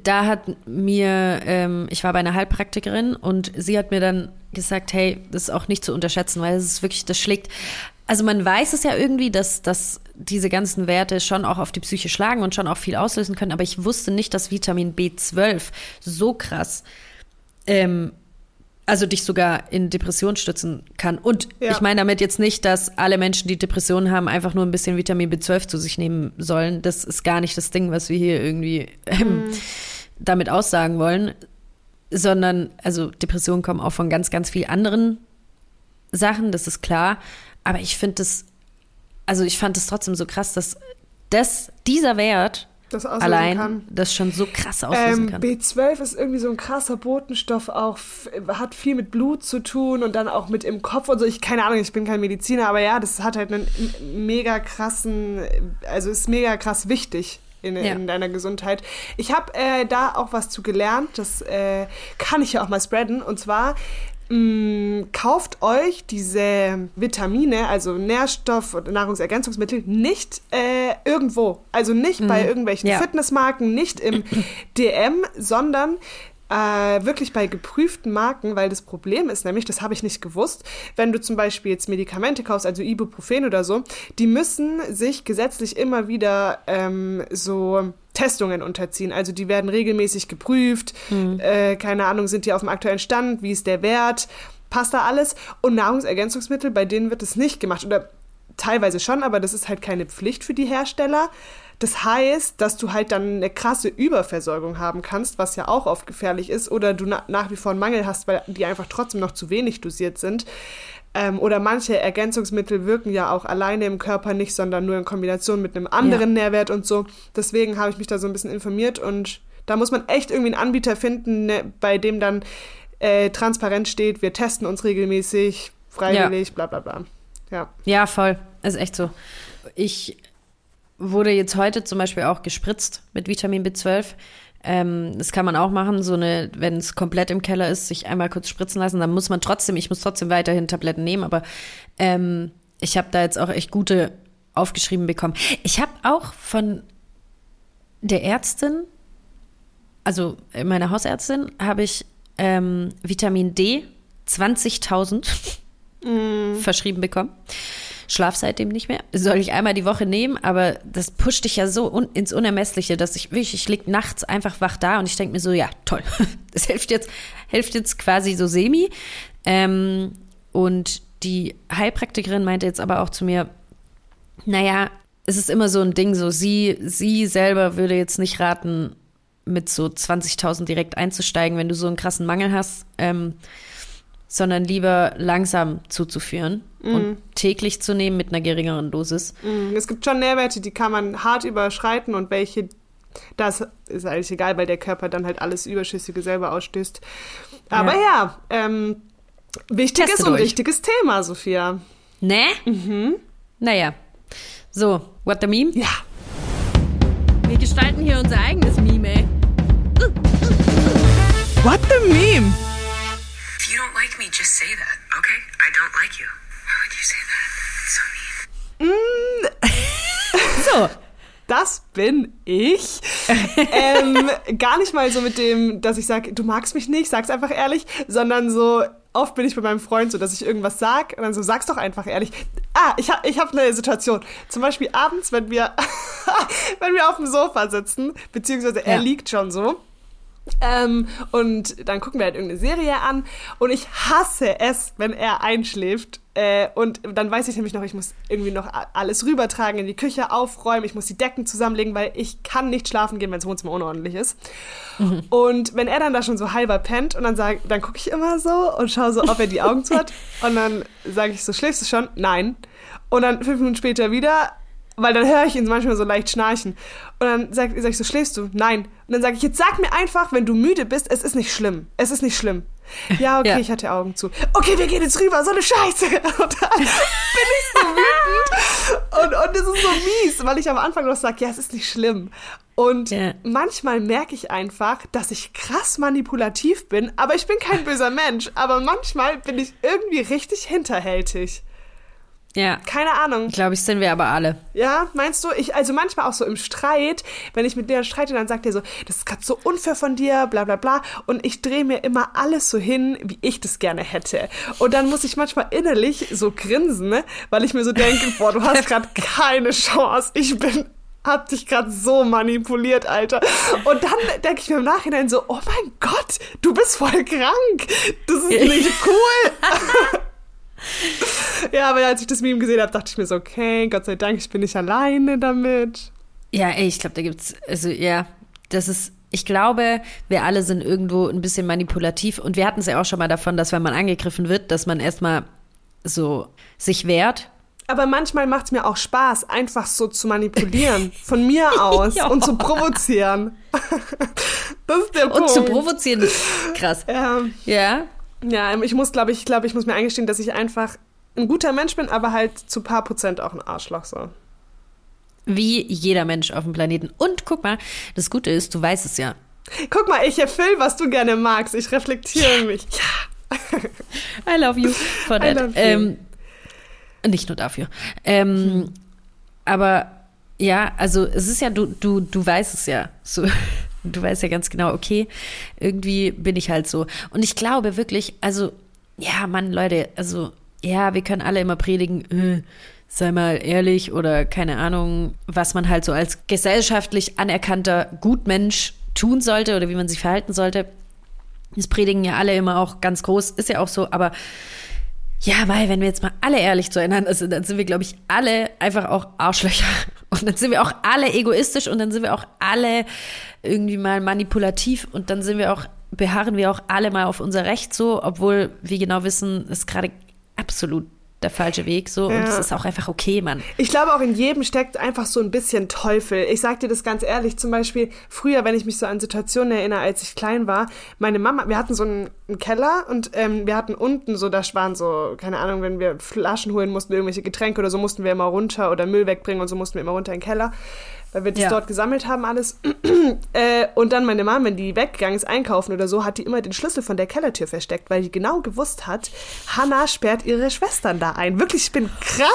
da hat mir, ähm, ich war bei einer Heilpraktikerin und sie hat mir dann gesagt, hey, das ist auch nicht zu unterschätzen, weil es ist wirklich, das schlägt. Also man weiß es ja irgendwie, dass, dass diese ganzen Werte schon auch auf die Psyche schlagen und schon auch viel auslösen können, aber ich wusste nicht, dass Vitamin B12 so krass ähm, also dich sogar in Depression stützen kann. Und Ja. ich meine damit jetzt nicht, dass alle Menschen, die Depressionen haben, einfach nur ein bisschen Vitamin B12 zu sich nehmen sollen. Das ist gar nicht das Ding, was wir hier irgendwie ähm, damit aussagen wollen. Sondern, also Depressionen kommen auch von ganz, ganz vielen anderen Sachen, das ist klar. Aber ich finde das, also ich fand es trotzdem so krass, dass das, dieser Wert Das allein kann. das schon so krass auslösen Ähm, kann. B12 ist irgendwie so ein krasser Botenstoff, auch hat viel mit Blut zu tun und dann auch mit im Kopf und so. Ich keine Ahnung, ich bin kein Mediziner, aber ja, das hat halt einen mega krassen, also ist mega krass wichtig. In, Ja. in deiner Gesundheit. Ich habe äh, da auch was zu gelernt, das äh, kann ich ja auch mal spreaden. Und zwar mh, kauft euch diese Vitamine, also Nährstoff- und Nahrungsergänzungsmittel, nicht äh, irgendwo. Also nicht bei irgendwelchen Ja. Fitnessmarken, nicht im <coughs> DM, sondern äh, wirklich bei geprüften Marken, weil das Problem ist nämlich, das habe ich nicht gewusst, wenn du zum Beispiel jetzt Medikamente kaufst, also Ibuprofen oder so, die müssen sich gesetzlich immer wieder ähm, so Testungen unterziehen. Also die werden regelmäßig geprüft, äh, keine Ahnung, sind die auf dem aktuellen Stand, wie ist der Wert, passt da alles? Und Nahrungsergänzungsmittel, bei denen wird es nicht gemacht. Oder teilweise schon, aber das ist halt keine Pflicht für die Hersteller. Das heißt, dass du halt dann eine krasse Überversorgung haben kannst, was ja auch oft gefährlich ist, oder du na nach wie vor einen Mangel hast, weil die einfach trotzdem noch zu wenig dosiert sind. Ähm, oder manche Ergänzungsmittel wirken ja auch alleine im Körper nicht, sondern nur in Kombination mit einem anderen Nährwert und so. Deswegen habe ich mich da so ein bisschen informiert und da muss man echt irgendwie einen Anbieter finden, ne, bei dem dann äh, transparent steht, wir testen uns regelmäßig, freiwillig, bla bla bla. Ja. Ja, voll. Ist echt so. Ich wurde jetzt heute zum Beispiel auch gespritzt mit Vitamin B12. Ähm, das kann man auch machen, so eine, wenn es komplett im Keller ist, sich einmal kurz spritzen lassen. Dann muss man trotzdem, ich muss trotzdem weiterhin Tabletten nehmen, aber ähm, ich habe da jetzt auch echt gute aufgeschrieben bekommen. Ich habe auch von der Ärztin, also meiner Hausärztin, habe ich ähm, Vitamin D 20.000 verschrieben bekommen. Schlaf seitdem nicht mehr. Soll ich einmal die Woche nehmen, aber das pusht dich ja so un ins Unermessliche, dass ich wirklich, ich lieg nachts einfach wach da und ich denke mir so, ja, toll. <laughs> Das hilft jetzt, hilft jetzt quasi so semi. Ähm, und die Heilpraktikerin meinte jetzt aber auch zu mir, naja, es ist immer so ein Ding, so sie, sie selber würde jetzt nicht raten, mit so 20.000 direkt einzusteigen, wenn du so einen krassen Mangel hast, ähm, sondern lieber langsam zuzuführen und täglich zu nehmen mit einer geringeren Dosis. Mm, Es gibt schon Nährwerte, die kann man hart überschreiten und welche, das ist eigentlich egal, weil der Körper dann halt alles Überschüssige selber ausstößt. Aber ja, ähm, wichtiges Testet und euch. richtiges Thema, Sophia. Ne? Mhm. Naja. So, what the meme? Ja. Wir gestalten hier unser eigenes Meme, ey. What the meme? You just say that, okay? I don't like you. Why would you say that? It's so mean. <laughs> So. Das bin ich. ähm, gar nicht mal so mit dem, dass ich sage, du magst mich nicht, sag's einfach ehrlich, sondern so, oft bin ich bei meinem Freund so, dass ich irgendwas sag und dann so, sag's doch einfach ehrlich. Ah, ich habe ich hab eine Situation. Zum Beispiel abends, wenn wir, <laughs> wenn wir auf dem Sofa sitzen, beziehungsweise er Ja. liegt schon so. Ähm, und dann gucken wir halt irgendeine Serie an und ich hasse es, wenn er einschläft Äh, und dann weiß ich nämlich noch, ich muss irgendwie noch alles rübertragen in die Küche, aufräumen, ich muss die Decken zusammenlegen, weil ich kann nicht schlafen gehen, wenn das Wohnzimmer unordentlich ist. Und wenn er dann da schon so halber pennt und dann sag, dann gucke ich immer so und schaue so, ob er die Augen zu hat. <laughs> Und dann sage ich so, schläfst du schon? Nein. Und dann fünf Minuten später wieder, weil dann höre ich ihn manchmal so leicht schnarchen. Und dann sage sag ich so, schläfst du? Nein. Und dann sage ich, jetzt sag mir einfach, wenn du müde bist, es ist nicht schlimm. Es ist nicht schlimm. Ja, <laughs> okay, Ja. ich hatte Augen zu. Okay, wir gehen jetzt rüber, so eine Scheiße. <laughs> Und dann bin ich so wütend. Und, und das ist so mies, weil ich am Anfang noch sage, ja, es ist nicht schlimm. Und Ja. manchmal merke ich einfach, dass ich krass manipulativ bin, aber ich bin kein böser Mensch. Aber manchmal bin ich irgendwie richtig hinterhältig. Ja. Keine Ahnung. Glaube ich, sind wir aber alle. Ja, meinst du? Ich, also manchmal auch so im Streit, wenn ich mit der streite, dann sagt er so, das ist gerade so unfair von dir, bla bla bla. Und ich drehe mir immer alles so hin, wie ich das gerne hätte. Und dann muss ich manchmal innerlich so grinsen, ne? weil ich mir so denke, <laughs> boah, du hast gerade keine Chance. Ich bin hab dich gerade so manipuliert, Alter. Und dann denke ich mir im Nachhinein so, oh mein Gott, du bist voll krank. Das ist nicht cool. <laughs> <laughs> ja, aber als ich das Meme gesehen habe, dachte ich mir so, okay, Gott sei Dank, ich bin nicht alleine damit. Ja, ey, ich glaube, da gibt's, also ja, das ist, ich glaube, wir alle sind irgendwo ein bisschen manipulativ und wir hatten es ja auch schon mal davon, dass wenn man angegriffen wird, dass man erstmal so sich wehrt. Aber manchmal macht es mir auch Spaß, einfach so zu manipulieren. <laughs> Von mir aus. Ja. Und zu provozieren. <laughs> das ist der Punkt. Und zu provozieren, ist krass. Ähm, Ja, ja, ich muss, glaube ich, glaube ich, muss mir eingestehen, dass ich einfach ein guter Mensch bin, aber halt zu paar Prozent auch ein Arschloch so. wie jeder Mensch auf dem Planeten. Und guck mal, das Gute ist, du weißt es ja. Guck mal, ich erfülle, was du gerne magst. Ich reflektiere mich. Ja. I love you for <laughs> I that. love you. Ähm, nicht nur dafür. Ähm, Aber ja, also es ist ja, du, du, du weißt es ja. So, du weißt ja ganz genau, okay, irgendwie bin ich halt so. Und ich glaube wirklich, also, ja, Mann, Leute, also, ja, wir können alle immer predigen, äh, sei mal ehrlich oder keine Ahnung, was man halt so als gesellschaftlich anerkannter Gutmensch tun sollte oder wie man sich verhalten sollte. Das predigen ja alle immer auch ganz groß, ist ja auch so, aber ja, weil, wenn wir jetzt mal alle ehrlich zueinander sind, dann sind wir, glaube ich, alle einfach auch Arschlöcher. Und dann sind wir auch alle egoistisch und dann sind wir auch alle irgendwie mal manipulativ und dann sind wir auch, beharren wir auch alle mal auf unser Recht so, obwohl wir genau wissen, es gerade absolut der falsche Weg so und Ja. es ist auch einfach okay, Mann. Ich glaube, auch in jedem steckt einfach so ein bisschen Teufel. Ich sag dir das ganz ehrlich, zum Beispiel früher, wenn ich mich so an Situationen erinnere, als ich klein war, meine Mama, wir hatten so einen, einen Keller und ähm, wir hatten unten so, da waren so, keine Ahnung, wenn wir Flaschen holen mussten, irgendwelche Getränke oder so, mussten wir immer runter oder Müll wegbringen und so mussten wir immer runter in den Keller, weil wir das Ja. dort gesammelt haben alles. <clears throat> äh, und dann meine Mama, wenn die weggegangen ist einkaufen oder so, hat die immer den Schlüssel von der Kellertür versteckt, weil die genau gewusst hat, Hannah sperrt ihre Schwestern da ein. Wirklich, ich bin krank.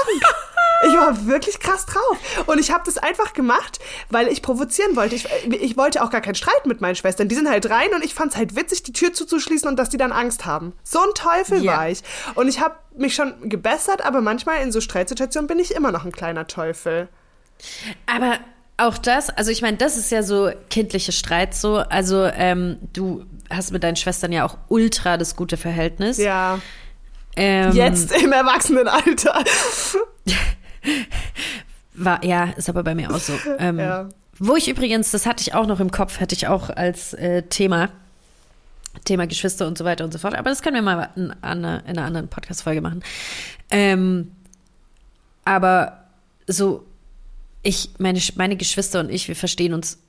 Ich war wirklich krass drauf. Und ich habe das einfach gemacht, weil ich provozieren wollte. Ich, ich wollte auch gar keinen Streit mit meinen Schwestern. Die sind halt rein und ich fand es halt witzig, die Tür zuzuschließen und dass die dann Angst haben. So ein Teufel Ja. war ich. Und ich habe mich schon gebessert, aber manchmal in so Streitsituationen bin ich immer noch ein kleiner Teufel. Aber auch das, also ich meine, das ist ja so kindliche Streit so. Also ähm, du hast mit deinen Schwestern ja auch ultra das gute Verhältnis. Ja. Ähm, Jetzt im Erwachsenenalter. <laughs> War, ja, ist aber bei mir auch so. Ähm, Ja. Wo ich übrigens, das hatte ich auch noch im Kopf, hatte ich auch als äh, Thema, Thema Geschwister und so weiter und so fort. Aber das können wir mal in, einer- in einer anderen Podcast-Folge machen. Ähm, aber so, ich, meine, meine Geschwister und ich, wir verstehen uns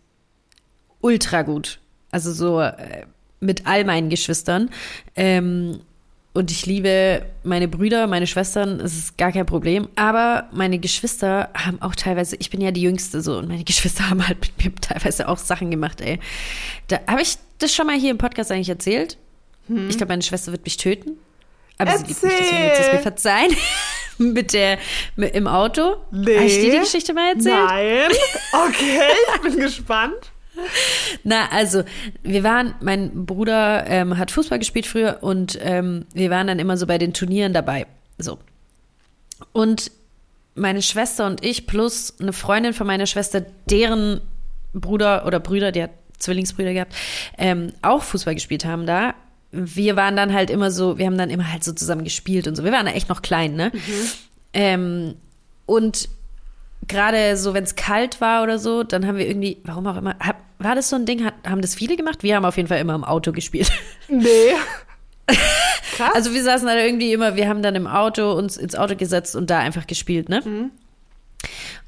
ultra gut. Also so äh, mit all meinen Geschwistern. Ähm, und ich liebe meine Brüder, meine Schwestern, es ist gar kein Problem. Aber meine Geschwister haben auch teilweise, ich bin ja die Jüngste so, und meine <laughs> Geschwister haben halt mit mir teilweise auch Sachen gemacht, ey. Da habe ich das schon mal hier im Podcast eigentlich erzählt. Ich glaube, meine Schwester wird mich töten. Aber sie liebt mich, deswegen wird sie es mir Erzähl. verzeihen. <laughs> mit der, mit, im Auto. Nee. Ich dir die Geschichte mal erzählt? Nein. <laughs> Okay, ich bin gespannt. Na, also, wir waren, mein Bruder ähm, hat Fußball gespielt früher und ähm, wir waren dann immer so bei den Turnieren dabei. So. Und meine Schwester und ich plus eine Freundin von meiner Schwester, deren Bruder oder Brüder, der hat Zwillingsbrüder gehabt, ähm, auch Fußball gespielt haben da. Wir waren dann halt immer so, wir haben dann immer halt so zusammen gespielt und so. Wir waren da echt noch klein, ne? Ähm, und gerade so, wenn es kalt war oder so, dann haben wir irgendwie, warum auch immer, hab, war das so ein Ding, hat, haben das viele gemacht? Wir haben auf jeden Fall immer im Auto gespielt. <laughs> Nee. Krass. Also wir saßen da irgendwie immer, wir haben dann im Auto uns ins Auto gesetzt und da einfach gespielt, ne?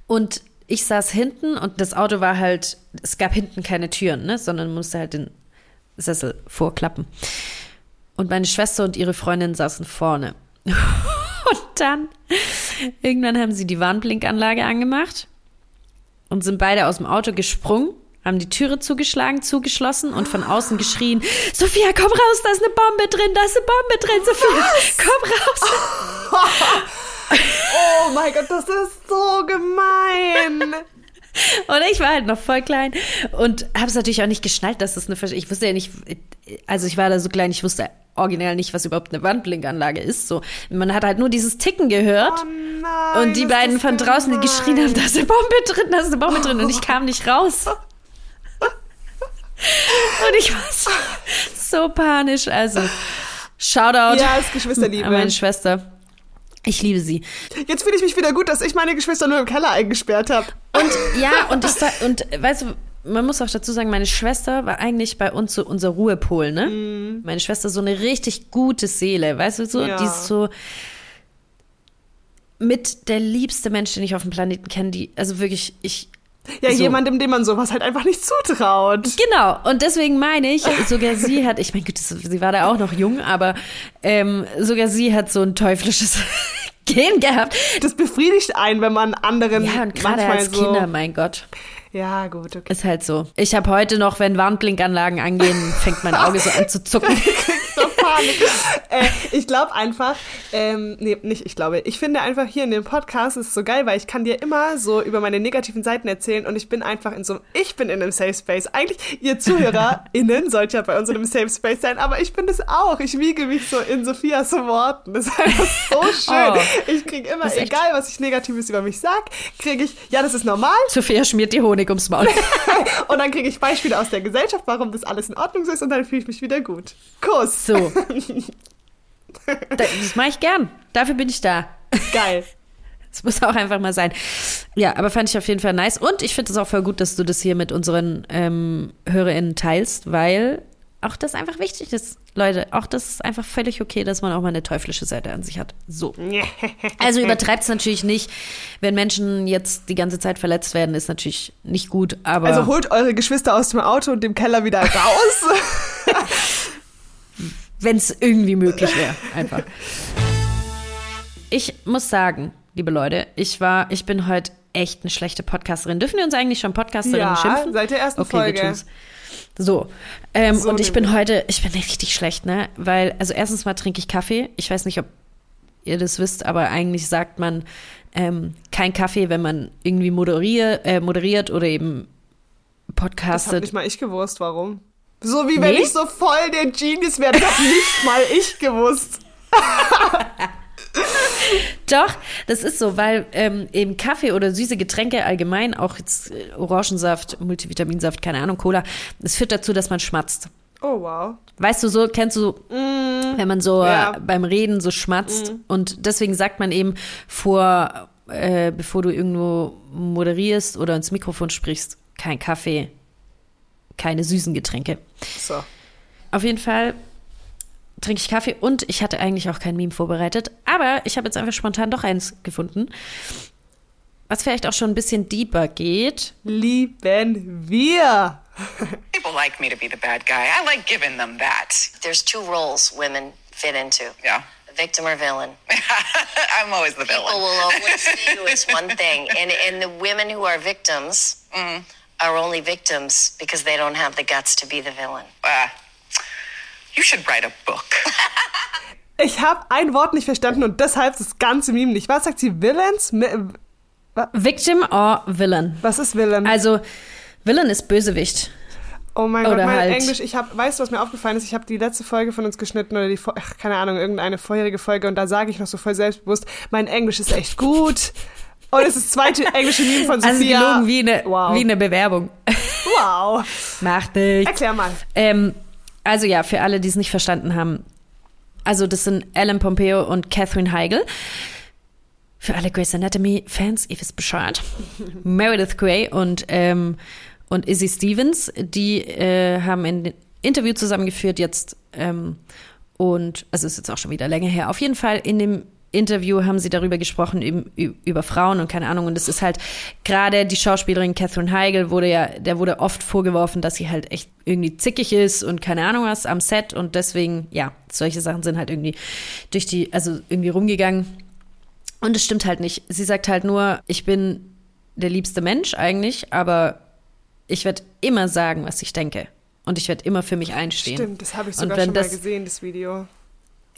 Und ich saß hinten und das Auto war halt, es gab hinten keine Türen, ne? Sondern musste halt den Sessel vorklappen. Und meine Schwester und ihre Freundin saßen vorne. <laughs> Und dann, irgendwann haben sie die Warnblinkanlage angemacht und sind beide aus dem Auto gesprungen, haben die Türe zugeschlagen, zugeschlossen und von außen geschrien, Sophia, komm raus, da ist eine Bombe drin, da ist eine Bombe drin, Sophia, komm raus. <laughs> oh mein Gott, das ist so gemein. Und ich war halt noch voll klein und habe es natürlich auch nicht geschnallt, dass das eine Versch Ich wusste ja nicht, also ich war da so klein, ich wusste originell nicht, was überhaupt eine Wandblinkanlage ist. So, man hat halt nur dieses Ticken gehört. Oh nein, und die beiden von draußen, die geschrien haben, da ist eine Bombe drin, da ist eine Bombe drin. Und ich kam nicht raus. Und ich war so, so panisch. Also, Shoutout Ja, ist Geschwisterliebe. an meine Schwester. Ich liebe sie. Jetzt fühle ich mich wieder gut, dass ich meine Geschwister nur im Keller eingesperrt habe. Und ja, und ich und weißt du, man muss auch dazu sagen, meine Schwester war eigentlich bei uns so unser Ruhepol, ne? Meine Schwester so eine richtig gute Seele, weißt du, so, Ja. die ist so mit der liebste Mensch, den ich auf dem Planeten kenne, die, also wirklich, ich, Ja, So. jemandem, dem man sowas halt einfach nicht zutraut. Genau, und deswegen meine ich, <laughs> sogar sie hat, ich meine, gut, sie war da auch noch jung, aber ähm, sogar sie hat so ein teuflisches Gen gehabt. Das befriedigt einen, wenn man anderen Ja, und gerade als so. Kinder, mein Gott. Ja, gut, okay. Ist halt so. Ich habe heute noch, wenn Warnblinkanlagen angehen, fängt mein Auge so an zu zucken. <laughs> Äh, ich glaube einfach, ähm, nee, nicht ich glaube, ich finde einfach hier in dem Podcast ist es so geil, weil ich kann dir immer so über meine negativen Seiten erzählen und ich bin einfach in so, ich bin in einem Safe Space. Eigentlich, ihr ZuhörerInnen <laughs> sollt ja bei uns in einem Safe Space sein, aber ich bin das auch. Ich wiege mich so in Sophias Worten. Das ist einfach so <laughs> schön. Oh. Ich kriege immer, egal was ich Negatives über mich sag, kriege ich, ja, das ist normal. Sophia schmiert dir Honig ums Maul. <laughs> Und dann kriege ich Beispiele aus der Gesellschaft, warum das alles in Ordnung ist und dann fühle ich mich wieder gut. Kuss. So. Das mache ich gern. Dafür bin ich da. Geil. <laughs> Das muss auch einfach mal sein. Ja, aber fand ich auf jeden Fall nice. Und ich finde es auch voll gut, dass du das hier mit unseren ähm, HörerInnen teilst, weil auch das einfach wichtig ist. Leute, auch das ist einfach völlig okay, dass man auch mal eine teuflische Seite an sich hat. So. <laughs> Also übertreibt es natürlich nicht. Wenn Menschen jetzt die ganze Zeit verletzt werden, ist natürlich nicht gut, aber. Also holt eure Geschwister aus dem Auto und dem Keller wieder raus. <laughs> wenn es irgendwie möglich wäre, einfach. Ich muss sagen, liebe Leute, ich war, ich bin heute echt eine schlechte Podcasterin. Dürfen wir uns eigentlich schon Podcasterin Ja, schimpfen? seit der ersten okay, Folge. Wir tun's. so, ähm, So und ich bin heute, ich bin richtig schlecht, ne? Weil, also erstens mal trinke ich Kaffee. Ich weiß nicht, ob ihr das wisst, aber eigentlich sagt man ähm, kein Kaffee, wenn man irgendwie moderier, äh, moderiert oder eben Das hab podcastet. nicht mal ich gewusst, warum. So wie wenn Nee? ich so voll der Genius wäre, das hab nicht mal ich gewusst. Doch, das ist so, weil ähm, eben Kaffee oder süße Getränke allgemein, auch jetzt äh, Orangensaft, Multivitaminsaft, keine Ahnung, Cola, das führt dazu, dass man schmatzt. Oh wow. Weißt du, so kennst du, wenn man so ja. äh, beim Reden so schmatzt und deswegen sagt man eben vor, äh, bevor du irgendwo moderierst oder ins Mikrofon sprichst, kein Kaffee, keine süßen Getränke. So. Auf jeden Fall trinke ich Kaffee und ich hatte eigentlich auch kein Meme vorbereitet, aber ich habe jetzt einfach spontan doch eins gefunden, was vielleicht auch schon ein bisschen deeper geht. Lieben wir. People like me to be the bad guy. I like giving them that. There's two roles women fit into Yeah. victim or villain. <laughs> I'm always the People villain. will always see you as one thing. And, and the women who are victims are only victims because they don't have the guts to be the villain. Uh, you should write a book. <laughs> Ich habe ein Wort nicht verstanden und deshalb das ganze Meme nicht. Was sagt sie? Villains? Victim or Villain? Was ist Villain? Also, Villain ist Bösewicht. oh mein Gott, oder mein halt- Englisch. Ich habe, weißt du, was mir aufgefallen ist? Ich habe die letzte Folge von uns geschnitten oder die, ach, keine Ahnung, irgendeine vorherige Folge und da sage ich noch so voll selbstbewusst, mein Englisch ist echt gut. Und es ist das zweite englische Meme von Also Sophia. gelogen wie eine, wow. wie eine Bewerbung. wow. Macht nichts. Erklär mal. Ähm, Also ja, für alle, die es nicht verstanden haben. Also das sind Ellen Pompeo und Catherine Heigl. Für alle Grey's Anatomy-Fans, ihr wisst Bescheid. <laughs> Meredith Grey und, ähm, und Izzy Stevens, die äh, haben ein Interview zusammengeführt jetzt. Ähm, und, also ist jetzt auch schon wieder länger her. Auf jeden Fall in dem Interview haben sie darüber gesprochen, eben, über Frauen und keine Ahnung. Und es ist halt gerade die Schauspielerin Catherine Heigl wurde ja, der wurde oft vorgeworfen, dass sie halt echt irgendwie zickig ist und keine Ahnung was am Set. Und deswegen, ja, solche Sachen sind halt irgendwie durch die, also irgendwie rumgegangen. Und es stimmt halt nicht. Sie sagt halt nur, ich bin der liebste Mensch eigentlich, aber ich werde immer sagen, was ich denke. Und ich werde immer für mich einstehen. Stimmt, das habe ich sogar schon das- mal gesehen, das Video.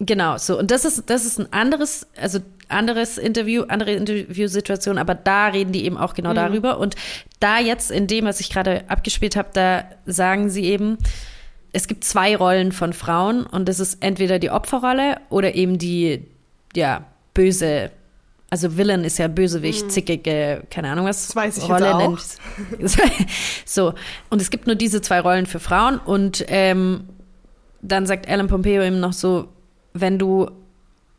Genau, so. Und das ist, das ist ein anderes, also anderes Interview, andere Interviewsituation, aber da reden die eben auch genau darüber. Und da jetzt in dem, was ich gerade abgespielt habe, da sagen sie eben, es gibt zwei Rollen von Frauen und das ist entweder die Opferrolle oder eben die, ja, böse, also Villain ist ja Bösewicht, zickige, keine Ahnung was. Das weiß ich jetzt auch. <laughs> so. Und es gibt nur diese zwei Rollen für Frauen und ähm, dann sagt Alan Pompeo eben noch so, wenn du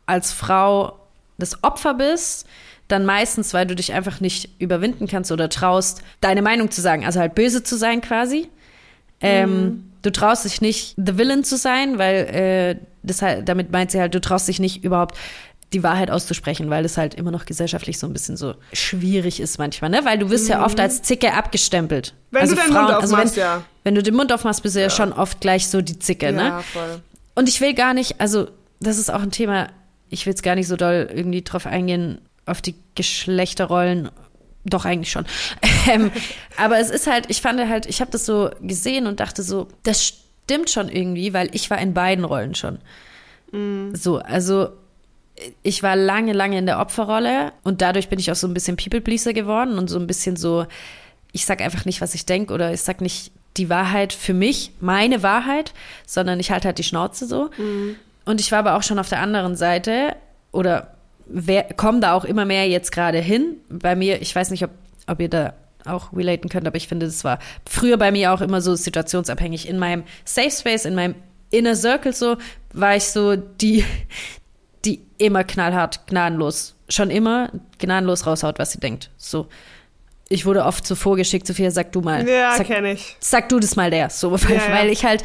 als Frau das Opfer bist, dann meistens, weil du dich einfach nicht überwinden kannst oder traust, deine Meinung zu sagen, also halt böse zu sein quasi. Ähm, Du traust dich nicht, the villain zu sein, weil äh, das halt, damit meint sie halt, du traust dich nicht überhaupt die Wahrheit auszusprechen, weil es halt immer noch gesellschaftlich so ein bisschen so schwierig ist manchmal, ne? Weil du wirst ja oft als Zicke abgestempelt. Mhm. Also Wenn du deinen Mund wenn, aufmachst, ja. Wenn du den Mund aufmachst, bist du ja, schon oft gleich so die Zicke, ne? Ja, voll. Und ich will gar nicht, also das ist auch ein Thema, ich will jetzt gar nicht so doll irgendwie drauf eingehen, auf die Geschlechterrollen. Doch, eigentlich schon. <laughs> ähm, aber es ist halt, ich fand halt, ich habe das so gesehen und dachte so, das stimmt schon irgendwie, weil ich war in beiden Rollen schon. So, also ich war lange, lange in der Opferrolle und dadurch bin ich auch so ein bisschen People-Pleaser geworden und so ein bisschen so, ich sag einfach nicht, was ich denke oder ich sag nicht die Wahrheit für mich, meine Wahrheit, sondern ich halte halt die Schnauze so. Und ich war aber auch schon auf der anderen Seite oder komme da auch immer mehr jetzt gerade hin. Bei mir, ich weiß nicht, ob, ob ihr da auch relaten könnt, aber ich finde, das war früher bei mir auch immer so situationsabhängig. In meinem Safe Space, in meinem Inner Circle so, war ich so die, die immer knallhart, gnadenlos, schon immer gnadenlos raushaut, was sie denkt. So. Ich wurde oft so vorgeschickt, Sophia, sag du mal. Ja, sag, kenne ich. sag du das mal der. So, <laughs> weil, Ja, ja. weil ich halt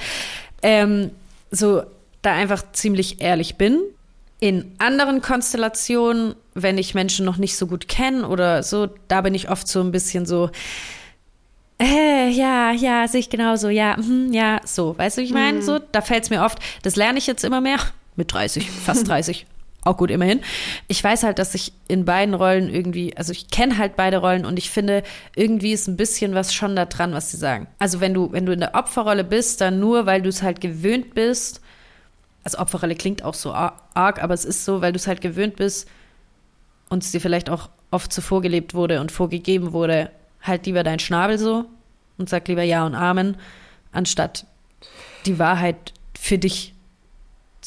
ähm, so da einfach ziemlich ehrlich bin. In anderen Konstellationen, wenn ich Menschen noch nicht so gut kenne oder so, da bin ich oft so ein bisschen so, äh, ja, ja, sehe ich genauso, ja, mhm, ja, so, weißt du, wie ich meine? So, da fällt es mir oft, das lerne ich jetzt immer mehr, mit 30, fast <laughs> 30, auch gut immerhin. Ich weiß halt, dass ich in beiden Rollen irgendwie, also ich kenne halt beide Rollen und ich finde, irgendwie ist ein bisschen was schon da dran, was sie sagen. Also wenn du, wenn du in der Opferrolle bist, dann nur, weil du es halt gewöhnt bist, also Opferrolle klingt auch so ar- arg, aber es ist so, weil du es halt gewöhnt bist und es dir vielleicht auch oft so vorgelebt wurde und vorgegeben wurde, halt lieber dein Schnabel so und sag lieber Ja und Amen, anstatt die Wahrheit für dich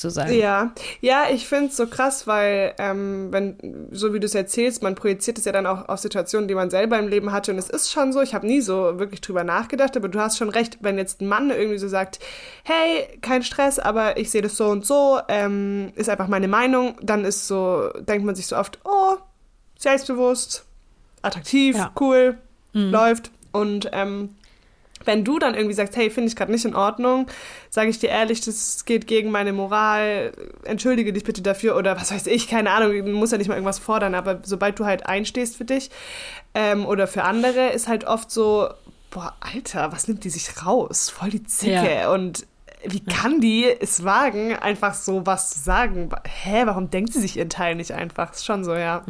zu sagen. Ja, ja, ich finde es so krass, weil, ähm, wenn, so wie du es erzählst, man projiziert es ja dann auch auf Situationen, die man selber im Leben hatte. Und es ist schon so, ich habe nie so wirklich drüber nachgedacht, aber du hast schon recht, wenn jetzt ein Mann irgendwie so sagt, hey, kein Stress, aber ich sehe das so und so, ähm, ist einfach meine Meinung, dann ist so, denkt man sich so oft, oh, selbstbewusst, attraktiv, Ja. cool, läuft. Und ähm, wenn du dann irgendwie sagst, hey, finde ich gerade nicht in Ordnung, sage ich dir ehrlich, das geht gegen meine Moral, entschuldige dich bitte dafür oder was weiß ich, keine Ahnung, du musst ja nicht mal irgendwas fordern, aber sobald du halt einstehst für dich ähm, oder für andere, ist halt oft so, boah, Alter, was nimmt die sich raus? Voll die Zicke Ja. und wie kann die es wagen, einfach so was zu sagen? Hä, warum denkt sie sich ihren Teil nicht einfach? Ist schon so, ja.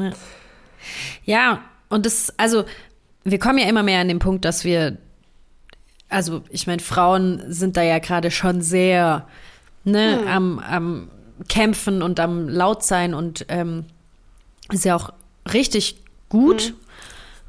Ja, und das, also, wir kommen ja immer mehr an den Punkt, dass wir, also, ich meine, Frauen sind da ja gerade schon sehr, ne, am, am Kämpfen und am laut sein und ähm, ist ja auch richtig gut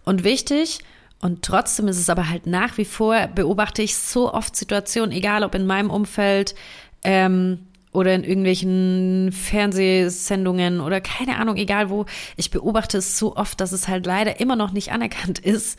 und wichtig. Und trotzdem ist es aber halt nach wie vor, beobachte ich so oft Situationen, egal ob in meinem Umfeld ähm, oder in irgendwelchen Fernsehsendungen oder keine Ahnung, egal wo, ich beobachte es so oft, dass es halt leider immer noch nicht anerkannt <laughs> ist,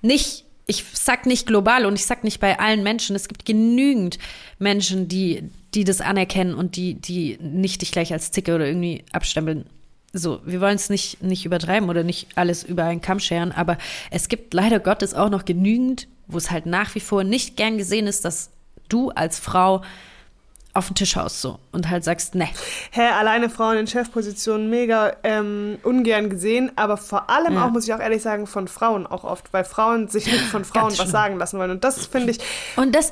nicht ich sag nicht global und ich sag nicht bei allen Menschen. Es gibt genügend Menschen, die, die das anerkennen und die, die nicht dich gleich als Zicke oder irgendwie abstempeln. So, wir wollen es nicht, nicht übertreiben oder nicht alles über einen Kamm scheren, aber es gibt leider Gottes auch noch genügend, wo es halt nach wie vor nicht gern gesehen ist, dass du als Frau auf den Tisch haust so und halt sagst, ne. Hä, alleine Frauen in Chefpositionen mega ähm, ungern gesehen, aber vor allem Ja. auch, muss ich auch ehrlich sagen, von Frauen auch oft, weil Frauen sich nicht von <laughs> Frauen Ganz was schlimm. sagen lassen wollen. Und das finde ich, Und das,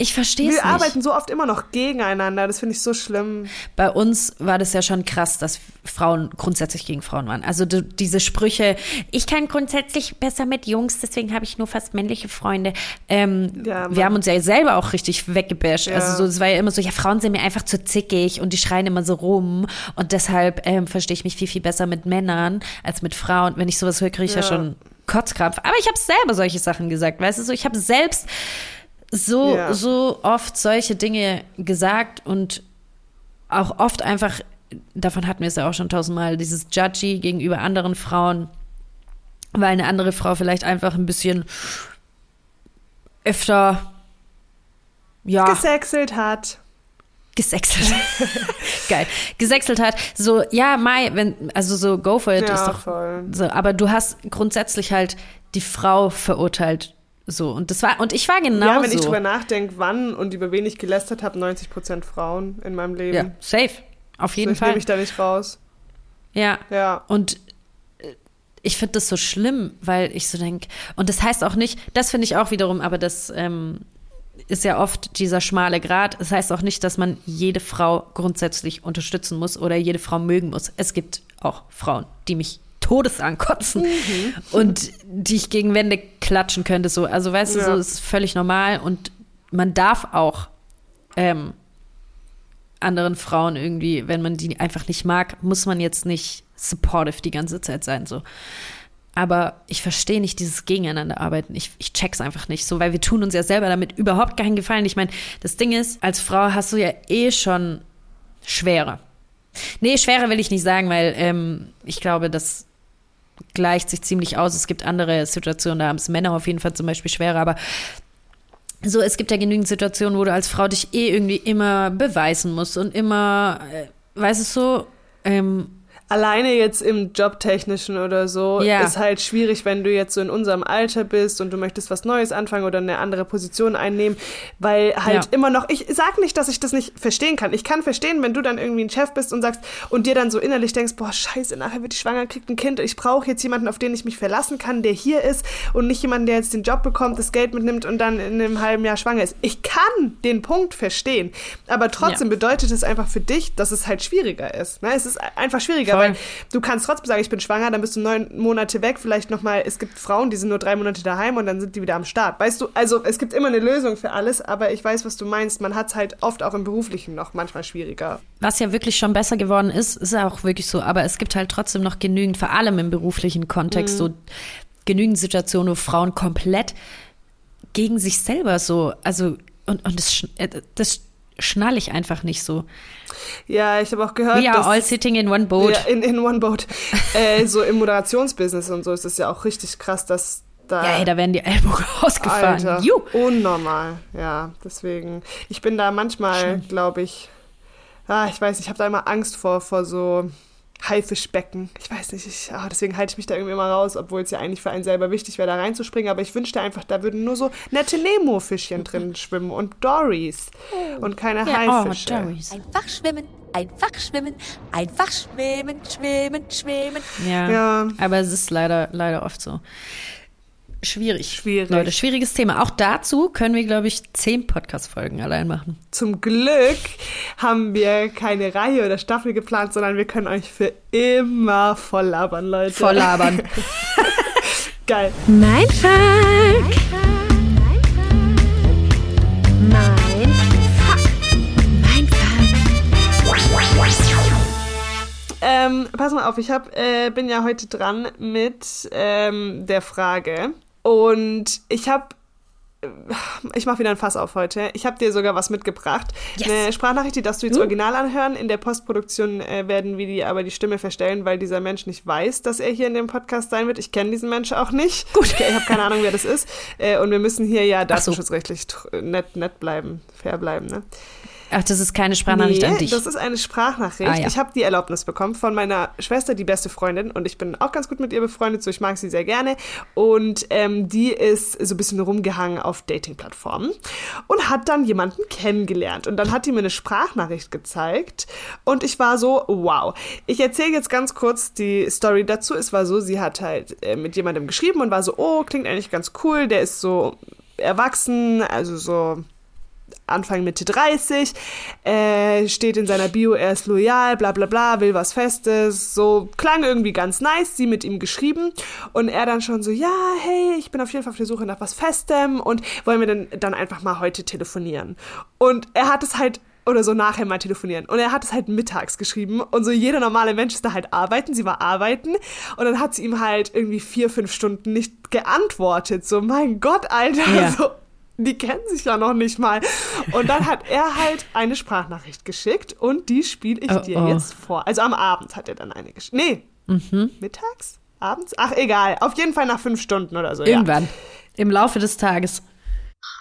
ich verstehe es wir nicht. arbeiten so oft immer noch gegeneinander. Das finde ich so schlimm. Bei uns war das ja schon krass, dass Frauen grundsätzlich gegen Frauen waren. Also du, diese Sprüche, ich kann grundsätzlich besser mit Jungs, deswegen habe ich nur fast männliche Freunde. Ähm, Ja, wir haben uns ja selber auch richtig weggebasht. Ja. Also so, es war ja immer so, ja, Frauen sind mir einfach zu zickig und die schreien immer so rum. Und deshalb ähm, verstehe ich mich viel, viel besser mit Männern als mit Frauen. Wenn ich sowas höre, kriege ich ja. Ja. schon Kotzkrampf. Aber ich habe selber solche Sachen gesagt, weißt du, so ich habe selbst so, Ja. so oft solche Dinge gesagt und auch oft einfach, davon hatten wir es ja auch schon tausendmal, dieses Judgy gegenüber anderen Frauen, weil eine andere Frau vielleicht einfach ein bisschen öfter, ja, Gesächselt hat. gesexelt. <laughs> Geil. Gesexelt hat. So, ja, Mai, wenn, also so go for it Ja, ist doch voll. so, aber du hast grundsätzlich halt die Frau verurteilt. So, und das war, und ich war genau ja, wenn ich drüber nachdenke, wann und über wen ich gelästert habe, 90% Frauen in meinem Leben. Ja, safe. Auf jeden so, ich Fall. nehme mich da nicht raus. Ja. Ja. Und äh, ich finde das so schlimm, weil ich so denke, und das heißt auch nicht, das finde ich auch wiederum, aber das ähm, ist ja oft dieser schmale Grat. Das heißt auch nicht, dass man jede Frau grundsätzlich unterstützen muss oder jede Frau mögen muss. Es gibt auch Frauen, die mich Todes ankotzen und die ich gegen Wände klatschen könnte. So. Also weißt du, Ja. so ist völlig normal und man darf auch ähm, anderen Frauen irgendwie, wenn man die einfach nicht mag, muss man jetzt nicht supportive die ganze Zeit sein. So. Aber ich verstehe nicht dieses Gegeneinander arbeiten. Ich, ich check's einfach nicht so, weil wir tun uns ja selber damit überhaupt keinen Gefallen. Ich meine, das Ding ist, als Frau hast du ja eh schon schwerer. Nee, schwerer will ich nicht sagen, weil ähm, ich glaube, das gleicht sich ziemlich aus. Es gibt andere Situationen, da haben es Männer auf jeden Fall zum Beispiel schwerer, aber so, es gibt ja genügend Situationen, wo du als Frau dich eh irgendwie immer beweisen musst und immer, äh, weißt du so, ähm, Alleine jetzt im Jobtechnischen oder so Ja. ist halt schwierig, wenn du jetzt so in unserem Alter bist und du möchtest was Neues anfangen oder eine andere Position einnehmen, weil halt Ja. immer noch, ich sag nicht, dass ich das nicht verstehen kann. Ich kann verstehen, wenn du dann irgendwie ein Chef bist und sagst und dir dann so innerlich denkst, boah, scheiße, nachher wird die schwanger, kriegt ein Kind, ich brauche jetzt jemanden, auf den ich mich verlassen kann, der hier ist und nicht jemanden, der jetzt den Job bekommt, das Geld mitnimmt und dann in einem halben Jahr schwanger ist. Ich kann den Punkt verstehen, aber trotzdem Ja. bedeutet es einfach für dich, dass es halt schwieriger ist. Ne? Es ist einfach schwieriger, Voll. Weil du kannst trotzdem sagen, ich bin schwanger, dann bist du neun Monate weg, vielleicht nochmal, es gibt Frauen, die sind nur drei Monate daheim und dann sind die wieder am Start. Weißt du, also es gibt immer eine Lösung für alles, aber ich weiß, was du meinst. Man hat es halt oft auch im Beruflichen noch manchmal schwieriger. was ja wirklich schon besser geworden ist, ist ja auch wirklich so, aber es gibt halt trotzdem noch genügend, vor allem im beruflichen Kontext, so genügend Situationen, wo Frauen komplett gegen sich selber so, also, und, und das, äh, das schnall ich einfach nicht so. Ja, ich habe auch gehört, We are all sitting in one boat. ja, in, in one boat, <laughs> äh, so im Moderationsbusiness und so ist es ja auch richtig krass, dass da Ja, ey, da werden die Ellbogen <laughs> ausgefahren. Alter, unnormal. Ja, deswegen. Ich bin da manchmal, glaube ich, ah, ich weiß ich habe da immer Angst vor, vor so Haifischbecken. Ich weiß nicht, ich, ah, deswegen halte ich mich da irgendwie immer raus, obwohl es ja eigentlich für einen selber wichtig wäre, da reinzuspringen. Aber ich wünschte einfach, da würden nur so nette Nemo-Fischchen drin <laughs> schwimmen und Dories und keine Ja, oh, Haifische. Doris. Einfach schwimmen, einfach schwimmen, einfach schwimmen, schwimmen, schwimmen. Ja, Ja. aber es ist leider, leider oft so. Schwierig. Schwierig. Leute, schwieriges Thema. Auch dazu können wir, glaube ich, zehn Podcast-Folgen allein machen. Zum Glück haben wir keine Reihe oder Staffel geplant, sondern wir können euch für immer voll labern, Leute. Voll labern. <laughs> Geil. Mein Fuck. Mein Fuck. Mein Fuck. Ähm, pass mal auf, ich hab, äh, bin ja heute dran mit ähm, der Frage. Und ich habe ich mache wieder ein Fass auf heute. Ich habe dir sogar was mitgebracht. Yes. Eine Sprachnachricht, die darfst du jetzt Uh. original anhören. In der Postproduktion äh, werden wir die aber die Stimme verstellen, weil dieser Mensch nicht weiß, dass er hier in dem Podcast sein wird. Ich kenne diesen Menschen auch nicht. Gut. Ich, ich habe keine Ahnung, wer das ist. Äh, und wir müssen hier ja so. datenschutzrechtlich tr- nett, nett bleiben, fair bleiben. Ne? Ach, das ist keine Sprachnachricht an dich. Das ist eine Sprachnachricht. Ah, ja. Ich habe die Erlaubnis bekommen von meiner Schwester, die beste Freundin, und ich bin auch ganz gut mit ihr befreundet, so ich mag sie sehr gerne. Und ähm, die ist so ein bisschen rumgehangen auf Dating-Plattformen und hat dann jemanden kennengelernt. Und dann hat die mir eine Sprachnachricht gezeigt und ich war so, wow. Ich erzähle jetzt ganz kurz die Story dazu. Es war so, sie hat halt äh, mit jemandem geschrieben und war so, oh, klingt eigentlich ganz cool, der ist so erwachsen, also so Anfang Mitte 30, äh, steht in seiner Bio, er ist loyal, bla bla bla, will was Festes, so klang irgendwie ganz nice, sie mit ihm geschrieben und er dann schon so, ja, hey, ich bin auf jeden Fall auf der Suche nach was Festem und wollen wir denn dann einfach mal heute telefonieren. Und er hat es halt oder so nachher mal telefonieren. Und er hat es halt mittags geschrieben. Und so jeder normale Mensch ist da halt arbeiten. Sie war arbeiten. Und dann hat sie ihm halt irgendwie vier, fünf Stunden nicht geantwortet. So, mein Gott, Alter. Ja. So, die kennen sich ja noch nicht mal. Und dann hat er halt eine Sprachnachricht geschickt und die spiele ich Oh, dir oh. jetzt vor. Also am Abend hat er dann eine geschickt. Nee, mittags? Abends? Ach, egal. Auf jeden Fall nach fünf Stunden oder so. Irgendwann. Im Laufe des Tages.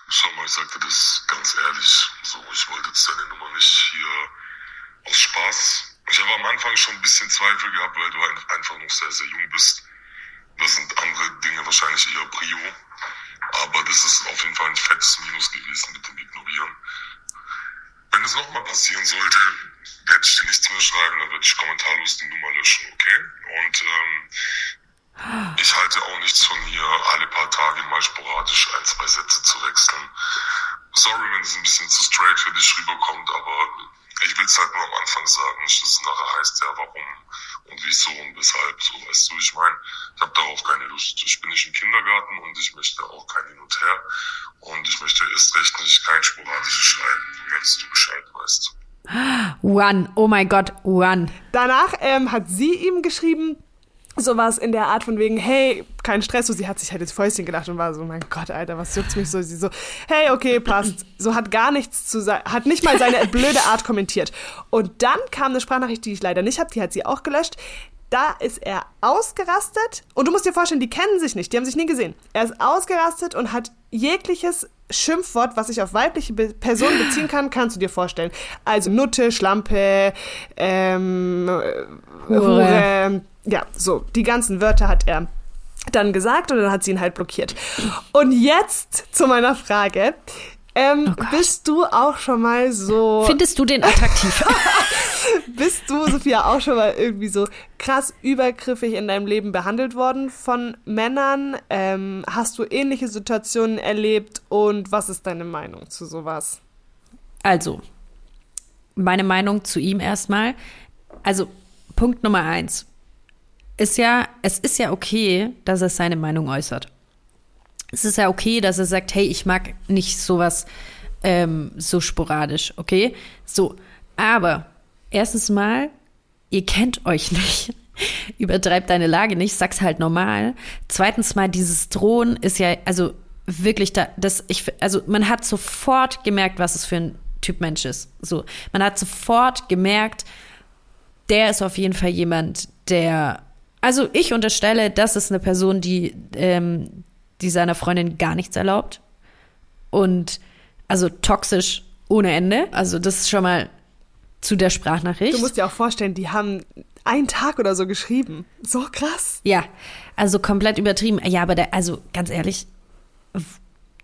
Schau mal, ich sagte das ganz ehrlich. So, ich wollte jetzt deine Nummer nicht hier aus Spaß. Ich habe am Anfang schon ein bisschen Zweifel gehabt, weil du ein- einfach noch sehr, sehr jung bist. Das sind andere Dinge wahrscheinlich eher Prio. Aber das ist auf jeden Fall ein fettes Minus gewesen mit dem Ignorieren. Wenn es nochmal passieren sollte, werde ich dir nichts mehr schreiben, dann werde ich kommentarlos die Nummer löschen, okay? Und ähm, ich halte auch nichts von hier, alle paar Tage mal sporadisch ein, zwei Sätze zu wechseln. Sorry, wenn es ein bisschen zu straight für dich rüberkommt, aber ich will es halt nur am Anfang sagen, nicht, dass es nachher heißt, ja, warum und wieso und weshalb, so, weißt du, ich meine, ich habe darauf keine Lust. Ich bin nicht im Kindergarten und ich möchte auch kein Hin und Her und ich möchte erst recht nicht kein sporadisches Schreiben, dass du Bescheid weißt. One. Oh mein Gott, one. Danach ähm, hat sie ihm geschrieben, sowas in der Art von wegen, hey, kein Stress, so sie hat sich halt ins Fäustchen gedacht und war so, mein Gott, Alter, was juckt's mich so? Sie so, hey, okay, passt. So hat gar nichts zu sagen, hat nicht mal seine <laughs> blöde Art kommentiert. Und dann kam eine Sprachnachricht, die ich leider nicht habe, die hat sie auch gelöscht. Da ist er ausgerastet und du musst dir vorstellen, die kennen sich nicht, die haben sich nie gesehen. Er ist ausgerastet und hat jegliches Schimpfwort, was sich auf weibliche Be Personen beziehen kann, kannst du dir vorstellen. Also Nutte, Schlampe, ähm, Hure. Hure, ja, so, die ganzen Wörter hat er dann gesagt und dann hat sie ihn halt blockiert. Und jetzt zu meiner Frage. Ähm, bist du auch schon mal so, Findest du den attraktiv? <laughs> bist du, Sophia, auch schon mal irgendwie so krass übergriffig in deinem Leben behandelt worden von Männern? Ähm, hast du ähnliche Situationen erlebt und was ist deine Meinung zu sowas? Also, meine Meinung zu ihm erstmal. Also, Punkt Nummer eins ist ja, es ist ja okay, dass er seine Meinung äußert. Es ist ja okay, dass er sagt, hey, ich mag nicht sowas ähm, so sporadisch, okay? So, aber erstens mal, ihr kennt euch nicht. <laughs> Übertreibt deine Lage nicht, sag's halt normal. Zweitens mal, dieses Drohen ist ja, also wirklich da, das, ich, also man hat sofort gemerkt, was es für ein Typ Mensch ist. So, man hat sofort gemerkt, der ist auf jeden Fall jemand, der, also ich unterstelle, das ist eine Person, die, ähm, die seiner Freundin gar nichts erlaubt. Und also toxisch ohne Ende. Also das ist schon mal zu der Sprachnachricht. Du musst dir auch vorstellen, die haben einen Tag oder so geschrieben. So krass. Ja, also komplett übertrieben. Ja, aber der, also ganz ehrlich,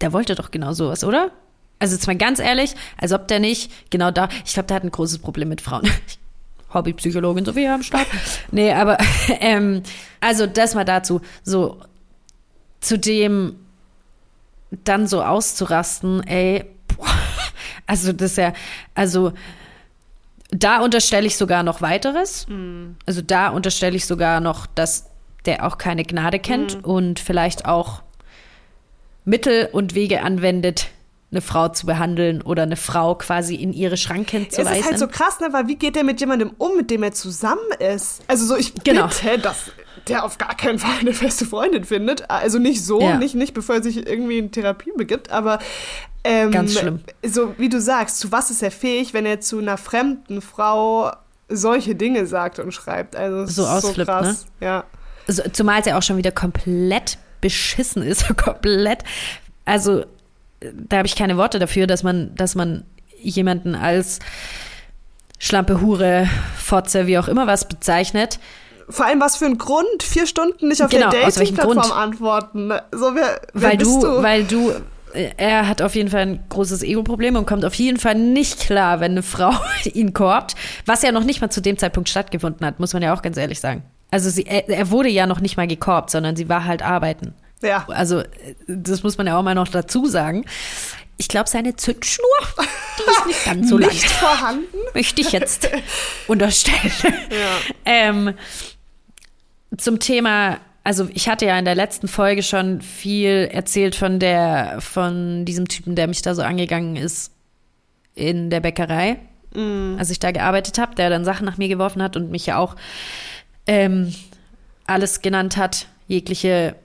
der wollte doch genau sowas, oder? Also jetzt mal ganz ehrlich, als ob der nicht genau da, ich glaube, der hat ein großes Problem mit Frauen. <laughs> Hobbypsychologin Sophia am Start. Nee, aber <laughs> ähm, also das mal dazu. So, zu dem dann so auszurasten, ey, boah, <laughs> also das ist ja, also da unterstelle ich sogar noch weiteres. Also da unterstelle ich sogar noch, dass der auch keine Gnade kennt und vielleicht auch Mittel und Wege anwendet, eine Frau zu behandeln oder eine Frau quasi in ihre Schranken zu es ist halt weisen. so krass, ne? Weil wie geht der mit jemandem um, mit dem er zusammen ist? Also so, ich Genau. bitte, das der auf gar keinen Fall eine feste Freundin findet. Also nicht so, Ja. nicht, nicht bevor er sich irgendwie in Therapie begibt, aber ähm, Ganz schlimm. So wie du sagst, zu was ist er fähig, wenn er zu einer fremden Frau solche Dinge sagt und schreibt? Also So ausflippt, ne? krass. Ja. Also, zumal es ja auch schon wieder komplett beschissen ist, <laughs> komplett. Also da habe ich keine Worte dafür, dass man, dass man jemanden als Schlampe, Hure, Fotze, wie auch immer was bezeichnet. Vor allem, was für ein Grund? Vier Stunden nicht auf Genau, der Dating-Plattform antworten. So, wer, wer weil du, du? weil du, äh, er hat auf jeden Fall ein großes Ego-Problem und kommt auf jeden Fall nicht klar, wenn eine Frau <laughs> ihn korbt, was ja noch nicht mal zu dem Zeitpunkt stattgefunden hat, muss man ja auch ganz ehrlich sagen. Also sie, er, er wurde ja noch nicht mal gekorbt, sondern sie war halt arbeiten. Ja. Also äh, das muss man ja auch mal noch dazu sagen. Ich glaube, seine Zündschnur, die ist nicht ganz so. Nicht vorhanden? Möchte ich jetzt <laughs> unterstellen. ähm, zum Thema, also ich hatte ja in der letzten Folge schon viel erzählt von der, von diesem Typen, der mich da so angegangen ist in der Bäckerei, als ich da gearbeitet habe, der dann Sachen nach mir geworfen hat und mich ja auch ähm, alles genannt hat, jegliche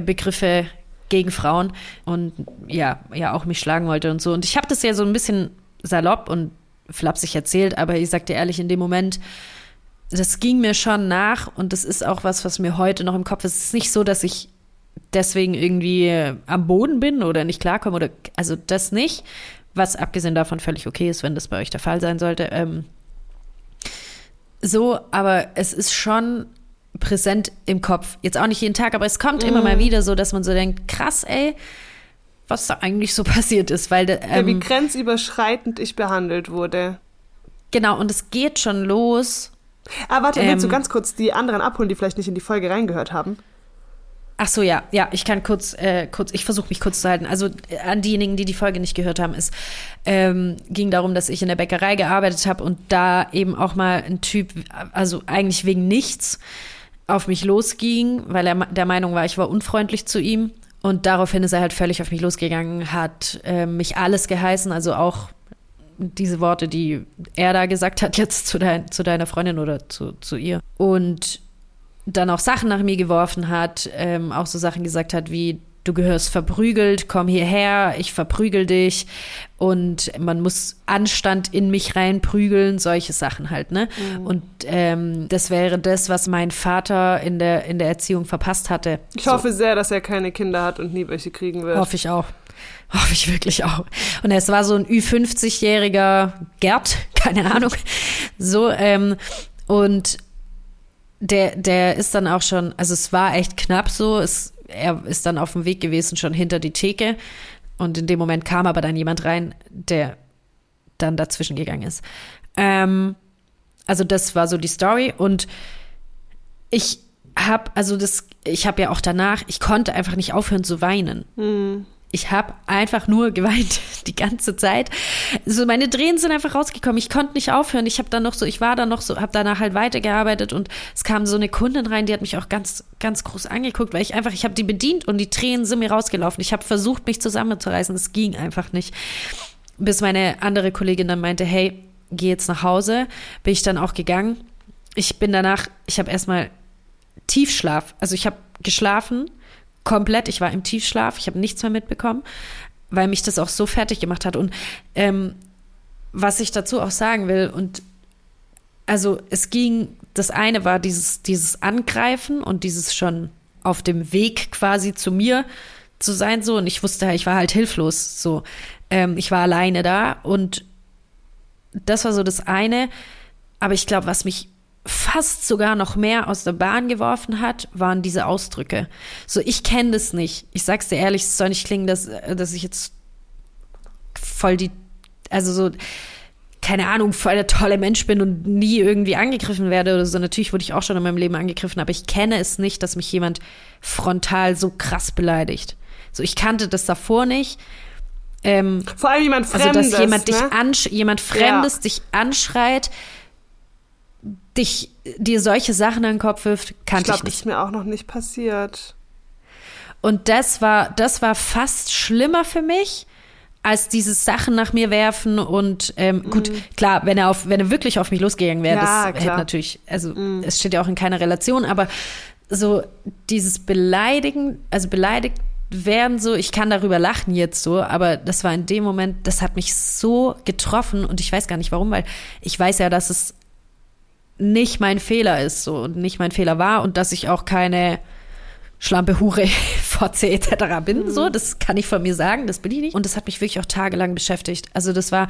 Begriffe gegen Frauen und ja, ja auch mich schlagen wollte und so. Und ich habe das ja so ein bisschen salopp und flapsig erzählt, aber ich sagte ehrlich, in dem Moment, das ging mir schon nach und das ist auch was, was mir heute noch im Kopf ist. Es ist nicht so, dass ich deswegen irgendwie äh, am Boden bin oder nicht klarkomme oder also das nicht, was abgesehen davon völlig okay ist, wenn das bei euch der Fall sein sollte. Ähm, so, aber es ist schon präsent im Kopf. Jetzt auch nicht jeden Tag, aber es kommt immer mal wieder so, dass man so denkt, krass, ey, was da eigentlich so <laughs> passiert ist, weil Ja, wie ähm, grenzüberschreitend ich behandelt wurde. genau und es geht schon los. Ah, warte, willst du Ähm, ganz kurz die anderen abholen, die vielleicht nicht in die Folge reingehört haben? Ach so, ja, ja, ich kann kurz, äh, kurz, ich versuche mich kurz zu halten. Also äh, an diejenigen, die die Folge nicht gehört haben, es ähm, ging darum, dass ich in der Bäckerei gearbeitet habe und da eben auch mal ein Typ, also eigentlich wegen nichts, auf mich losging, weil er der Meinung war, ich war unfreundlich zu ihm. Und daraufhin ist er halt völlig auf mich losgegangen, hat äh, mich alles geheißen, also auch diese Worte, die er da gesagt hat, jetzt zu, dein, zu deiner Freundin oder zu, zu ihr. Und dann auch Sachen nach mir geworfen hat, ähm, auch so Sachen gesagt hat wie, du gehörst verprügelt, komm hierher, ich verprügel dich und man muss Anstand in mich reinprügeln, solche Sachen halt, ne? Und ähm, das wäre das, was mein Vater in der, in der Erziehung verpasst hatte. Ich hoffe sehr, dass er keine Kinder hat und nie welche kriegen wird. Hoffe ich auch. Hoffe ich wirklich auch. Und es war so ein Ü50-jähriger Gerd, <laughs> keine Ahnung. So, ähm, und der, der ist dann auch schon, also es war echt knapp so. Es, er ist dann auf dem Weg gewesen, schon hinter die Theke. Und in dem Moment kam aber dann jemand rein, der dann dazwischen gegangen ist. Ähm, also das war so die Story. Und ich habe, also das, ich habe ja auch danach, ich konnte einfach nicht aufhören zu weinen. Ich habe einfach nur geweint <laughs> die ganze Zeit. So meine Tränen sind einfach rausgekommen. Ich konnte nicht aufhören. Ich habe dann noch so, ich war dann noch so, habe danach halt weitergearbeitet und es kam so eine Kundin rein, die hat mich auch ganz ganz groß angeguckt, weil ich einfach, ich habe die bedient und die Tränen sind mir rausgelaufen. Ich habe versucht, mich zusammenzureißen. Es ging einfach nicht. Bis meine andere Kollegin dann meinte, hey, geh jetzt nach Hause. Bin ich dann auch gegangen. Ich bin danach, ich habe erstmal Tiefschlaf. Also ich habe geschlafen, komplett. Ich war im Tiefschlaf. Ich habe nichts mehr mitbekommen, weil mich das auch so fertig gemacht hat. Und ähm, was ich dazu auch sagen will, und also es ging, das eine war dieses, dieses Angreifen und dieses schon auf dem Weg quasi zu mir zu sein, so. Und ich wusste, ich war halt hilflos, so. Ähm, ich war alleine da und das war so das eine. Aber ich glaube, was mich fast sogar noch mehr aus der Bahn geworfen hat, waren diese Ausdrücke. So, ich kenne das nicht. Ich sag's dir ehrlich, es soll nicht klingen, dass, dass ich jetzt voll die, also so, keine Ahnung, voll der tolle Mensch bin und nie irgendwie angegriffen werde oder so. Natürlich wurde ich auch schon in meinem Leben angegriffen, aber ich kenne es nicht, dass mich jemand frontal so krass beleidigt. So, ich kannte das davor nicht. Ähm, Vor allem jemand also, Fremdes, dass jemand dich ne? jemand Fremdes Ja. dich anschreit, dich, dir solche Sachen an den Kopf wirft, Ich kannte ich, glaube, das nicht. ist mir auch noch nicht passiert. Und das war, das war fast schlimmer für mich, als dieses Sachen nach mir werfen und ähm, gut, klar, wenn er auf, wenn er wirklich auf mich losgegangen wäre, Mhm. Ja, das hätte klar. Mhm. natürlich, also es steht ja auch in keiner Relation, aber so dieses Beleidigen, also beleidigt werden so, ich kann darüber lachen jetzt so, aber das war in dem Moment, das hat mich so getroffen und ich weiß gar nicht warum, weil ich weiß ja, dass es nicht mein Fehler ist so und nicht mein Fehler war und dass ich auch keine Schlampe, Hure, <laughs> Fotze etc. bin. So, das kann ich von mir sagen, das bin ich nicht. Und das hat mich wirklich auch tagelang beschäftigt. Also das war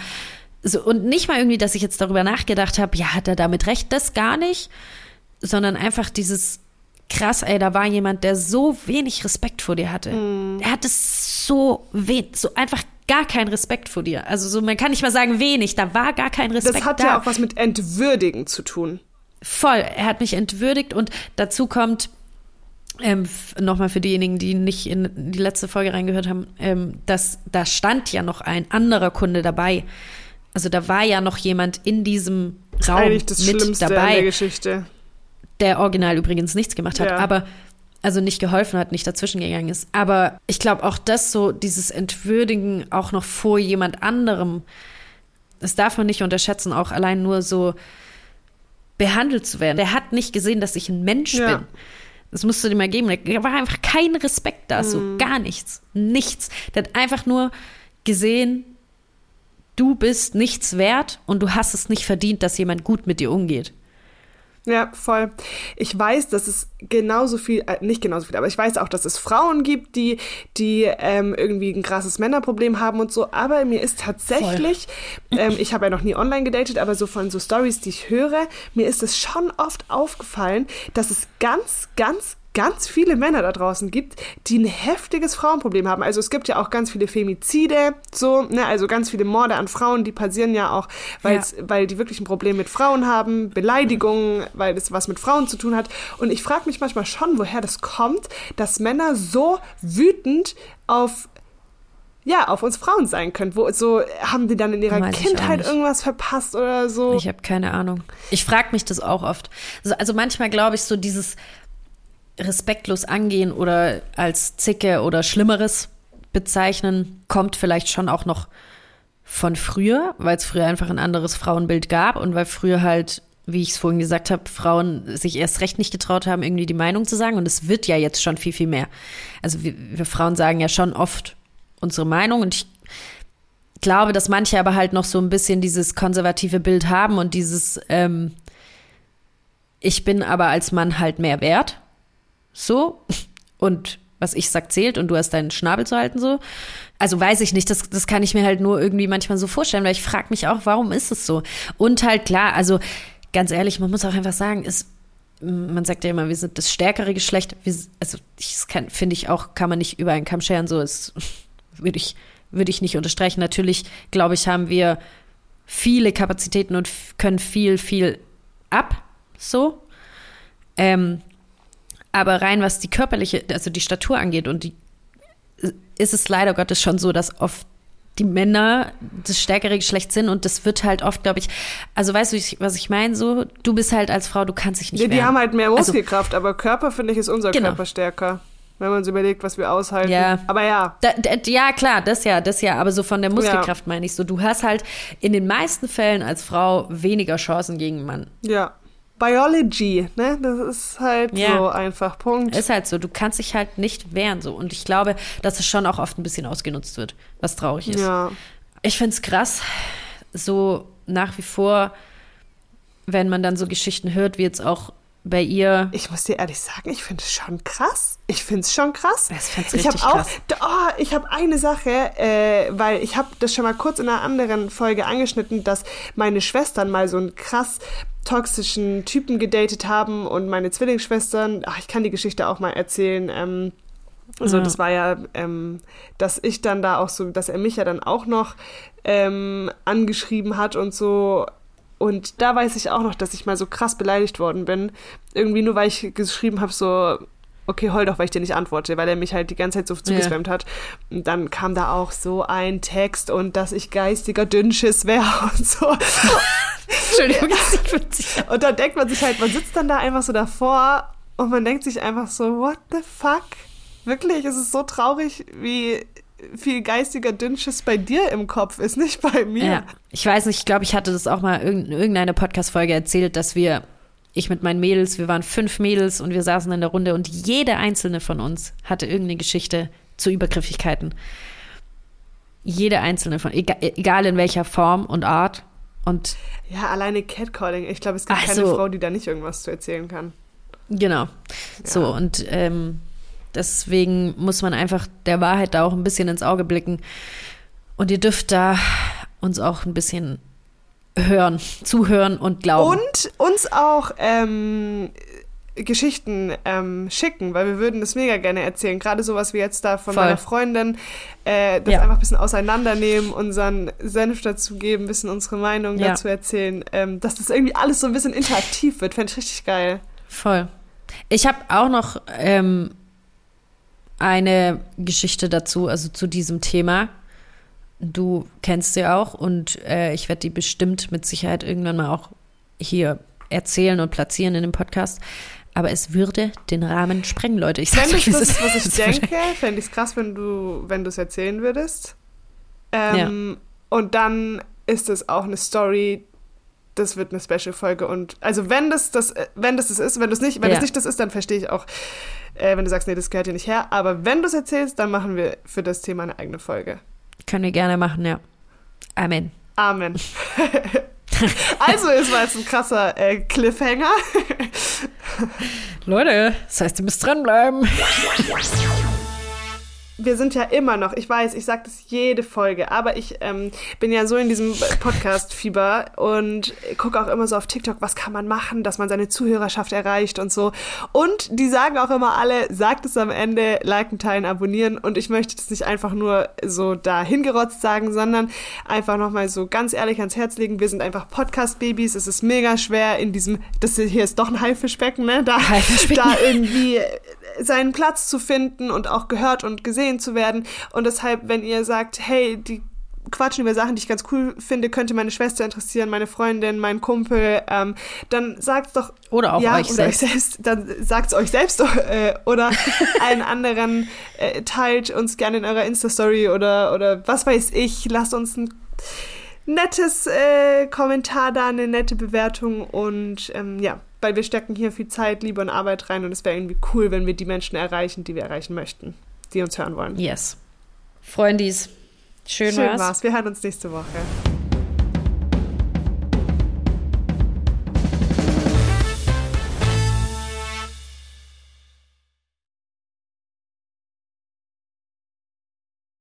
so, und nicht mal irgendwie, dass ich jetzt darüber nachgedacht habe, ja, hat er damit recht, das gar nicht, sondern einfach dieses krass, ey, da war jemand, der so wenig Respekt vor dir hatte. Er hatte so wenig, so einfach gar keinen Respekt vor dir. Also so, man kann nicht mal sagen wenig, da war gar kein Respekt Das hat da. ja auch was mit Entwürdigen zu tun. Voll, er hat mich entwürdigt und dazu kommt, ähm, nochmal für diejenigen, die nicht in die letzte Folge reingehört haben, ähm, dass da stand ja noch ein anderer Kunde dabei. Also da war ja noch jemand in diesem Raum das mit Schlimmste dabei, in der Geschichte. der original übrigens nichts gemacht hat, Ja. aber also nicht geholfen hat, nicht dazwischen gegangen ist. Aber ich glaube auch das so, dieses Entwürdigen auch noch vor jemand anderem, das darf man nicht unterschätzen, auch allein nur so behandelt zu werden. Der hat nicht gesehen, dass ich ein Mensch Ja. bin. Das musst du dir mal geben. Da war einfach kein Respekt da, so Mhm. gar nichts. Nichts. Der hat einfach nur gesehen, du bist nichts wert und du hast es nicht verdient, dass jemand gut mit dir umgeht. Ja, voll. Ich weiß, dass es genauso viel, äh, nicht genauso viel, aber ich weiß auch, dass es Frauen gibt, die, die ähm, irgendwie ein krasses Männerproblem haben und so. Aber mir ist tatsächlich, ähm, ich habe ja noch nie online gedatet, aber so von so Stories, die ich höre, mir ist es schon oft aufgefallen, dass es ganz, ganz, ganz viele Männer da draußen gibt, die ein heftiges Frauenproblem haben. Also es gibt ja auch ganz viele Femizide, so, ne, also ganz viele Morde an Frauen, die passieren ja auch, weil's, weil die wirklich ein Problem mit Frauen haben, Beleidigungen, weil das was mit Frauen zu tun hat. Und ich frage mich manchmal schon, woher das kommt, dass Männer so wütend auf ja, auf uns Frauen sein können. Wo, so haben die dann in ihrer Weiß Kindheit irgendwas verpasst oder so. Ich habe keine Ahnung. Ich frage mich das auch oft. Also, also manchmal glaube ich, so dieses respektlos angehen oder als Zicke oder Schlimmeres bezeichnen, kommt vielleicht schon auch noch von früher, weil es früher einfach ein anderes Frauenbild gab und weil früher halt, wie ich es vorhin gesagt habe, Frauen sich erst recht nicht getraut haben, irgendwie die Meinung zu sagen. Und es wird ja jetzt schon viel, viel mehr. Also wir, wir Frauen sagen ja schon oft unsere Meinung und ich glaube, dass manche aber halt noch so ein bisschen dieses konservative Bild haben und dieses, ähm, ich bin aber als Mann halt mehr wert. So. Und was ich sag, zählt und du hast deinen Schnabel zu halten, so. Also weiß ich nicht, das, das kann ich mir halt nur irgendwie manchmal so vorstellen, weil ich frage mich auch, warum ist es so? Und halt klar, also ganz ehrlich, man muss auch einfach sagen, ist, man sagt ja immer, wir sind das stärkere Geschlecht. Wir, also das finde ich auch, kann man nicht über einen Kamm scheren, so ist, <laughs> würde ich, würde ich nicht unterstreichen. Natürlich, glaube ich, haben wir viele Kapazitäten und können viel, viel ab, so. Ähm, aber rein was die körperliche, also die Statur angeht und die, ist es leider Gottes schon so, dass oft die Männer das stärkere Geschlecht sind und das wird halt oft, glaube ich, also weißt du, was ich meine, so, du bist halt als Frau, du kannst dich nicht Ja, die haben halt mehr Also, Muskelkraft, aber Körper, finde ich, ist unser Genau. Körper stärker. Wenn man sich überlegt, was wir aushalten. Ja. Aber ja, Da, da, ja, klar, das ja, das ja, aber so von der Muskelkraft meine ich so. Du hast halt in den meisten Fällen als Frau weniger Chancen gegen einen Mann. ja. Biology, ne? Das ist halt Ja. so einfach. Punkt. Ist halt so, du kannst dich halt nicht wehren so. Und ich glaube, dass es schon auch oft ein bisschen ausgenutzt wird, was traurig ist. ja. Ich finde es krass, so nach wie vor, wenn man dann so Geschichten hört, wie jetzt auch bei ihr. Ich muss dir ehrlich sagen, ich finde es schon krass. Ich finde es schon krass. Ich find's ich habe auch, oh, ich habe eine Sache, äh, weil ich habe das schon mal kurz in einer anderen Folge angeschnitten, dass meine Schwestern mal so einen krass toxischen Typen gedatet haben und meine Zwillingsschwestern, ach, ich kann die Geschichte auch mal erzählen, ähm, also Ja. das war ja, ähm, dass ich dann da auch so, dass er mich ja dann auch noch ähm, angeschrieben hat und so. Und da weiß ich auch noch, dass ich mal so krass beleidigt worden bin. Irgendwie nur, weil ich geschrieben habe, so, okay, heul doch, weil ich dir nicht antworte, weil er mich halt die ganze Zeit so zugespammt hat. Und dann kam da auch so ein Text und dass ich geistiger Dünnschiss wäre <laughs> und so. Entschuldigung. <laughs> Und da denkt man sich halt, man sitzt dann da einfach so davor und man denkt sich einfach so, what the fuck? Wirklich, es ist so traurig, wie viel geistiger Dünnschiss bei dir im Kopf ist, nicht bei mir. Ja, ich weiß nicht, ich glaube, ich hatte das auch mal in irgendeiner Podcast-Folge erzählt, dass wir ich mit meinen Mädels, wir waren fünf Mädels und wir saßen in der Runde und jede einzelne von uns hatte irgendeine Geschichte zu Übergriffigkeiten. Jede einzelne von, egal, egal in welcher Form und Art. Und Ja, alleine Catcalling. Ich glaube, es gibt Ach keine. Frau, die da nicht irgendwas zu erzählen kann. Genau. So, und ähm, deswegen muss man einfach der Wahrheit da auch ein bisschen ins Auge blicken. Und ihr dürft da uns auch ein bisschen hören, zuhören und glauben. Und uns auch ähm, Geschichten ähm, schicken, weil wir würden das mega gerne erzählen. Gerade sowas wie jetzt da von Voll. meiner Freundin. Äh, das Ja. einfach ein bisschen auseinandernehmen, unseren Senf dazu geben, ein bisschen unsere Meinung Ja. dazu erzählen. Ähm, dass das irgendwie alles so ein bisschen interaktiv wird. Fände ich richtig geil. Voll. Ich habe auch noch ähm, eine Geschichte dazu, also zu diesem Thema. Du kennst sie auch und äh, ich werde die bestimmt mit Sicherheit irgendwann mal auch hier erzählen und platzieren in dem Podcast. Aber es würde den Rahmen sprengen, Leute. Ich das euch, das was ich <laughs> denke, fände ich es krass, wenn du wenn du es erzählen würdest. Ähm, Und dann ist es auch eine Story, das wird eine Special-Folge. Und also wenn das das, äh, wenn das das ist, wenn das nicht, wenn Ja. das nicht das ist, dann verstehe ich auch, äh, wenn du sagst, nee, das gehört hier nicht her. Aber wenn du es erzählst, dann machen wir für das Thema eine eigene Folge. Können wir gerne machen, ja. Amen. Amen. <laughs> also, es war jetzt ein krasser äh, Cliffhanger. Leute, das heißt, ihr müsst dranbleiben. <laughs> wir sind ja immer noch, ich weiß, ich sage das jede Folge, aber ich ähm, bin ja so in diesem Podcast-Fieber und gucke auch immer so auf TikTok, was kann man machen, dass man seine Zuhörerschaft erreicht und so. Und die sagen auch immer alle, sagt es am Ende, liken, teilen, abonnieren. Und ich möchte das nicht einfach nur so da hingerotzt sagen, sondern einfach nochmal so ganz ehrlich ans Herz legen. Wir sind einfach Podcast-Babys. Es ist mega schwer in diesem, das hier ist doch ein Haifischbecken, ne? Da, da irgendwie seinen Platz zu finden und auch gehört und gesehen zu werden. Und deshalb, wenn ihr sagt, hey, die quatschen über Sachen, die ich ganz cool finde, könnte meine Schwester interessieren, meine Freundin, mein Kumpel, ähm, dann sagt's doch. Oder auch ja, euch oder selbst. Euch selbst. Dann sagt's euch selbst äh, oder <laughs> allen anderen. Äh, teilt uns gerne in eurer Insta-Story oder, oder was weiß ich. Lasst uns ein nettes äh, Kommentar da, eine nette Bewertung und ähm, ja, weil wir stecken hier viel Zeit, Liebe und Arbeit rein und es wäre irgendwie cool, wenn wir die Menschen erreichen, die wir erreichen möchten, die uns hören wollen. Yes. Freundis, schön, Schön war's. war's. Wir hören uns nächste Woche.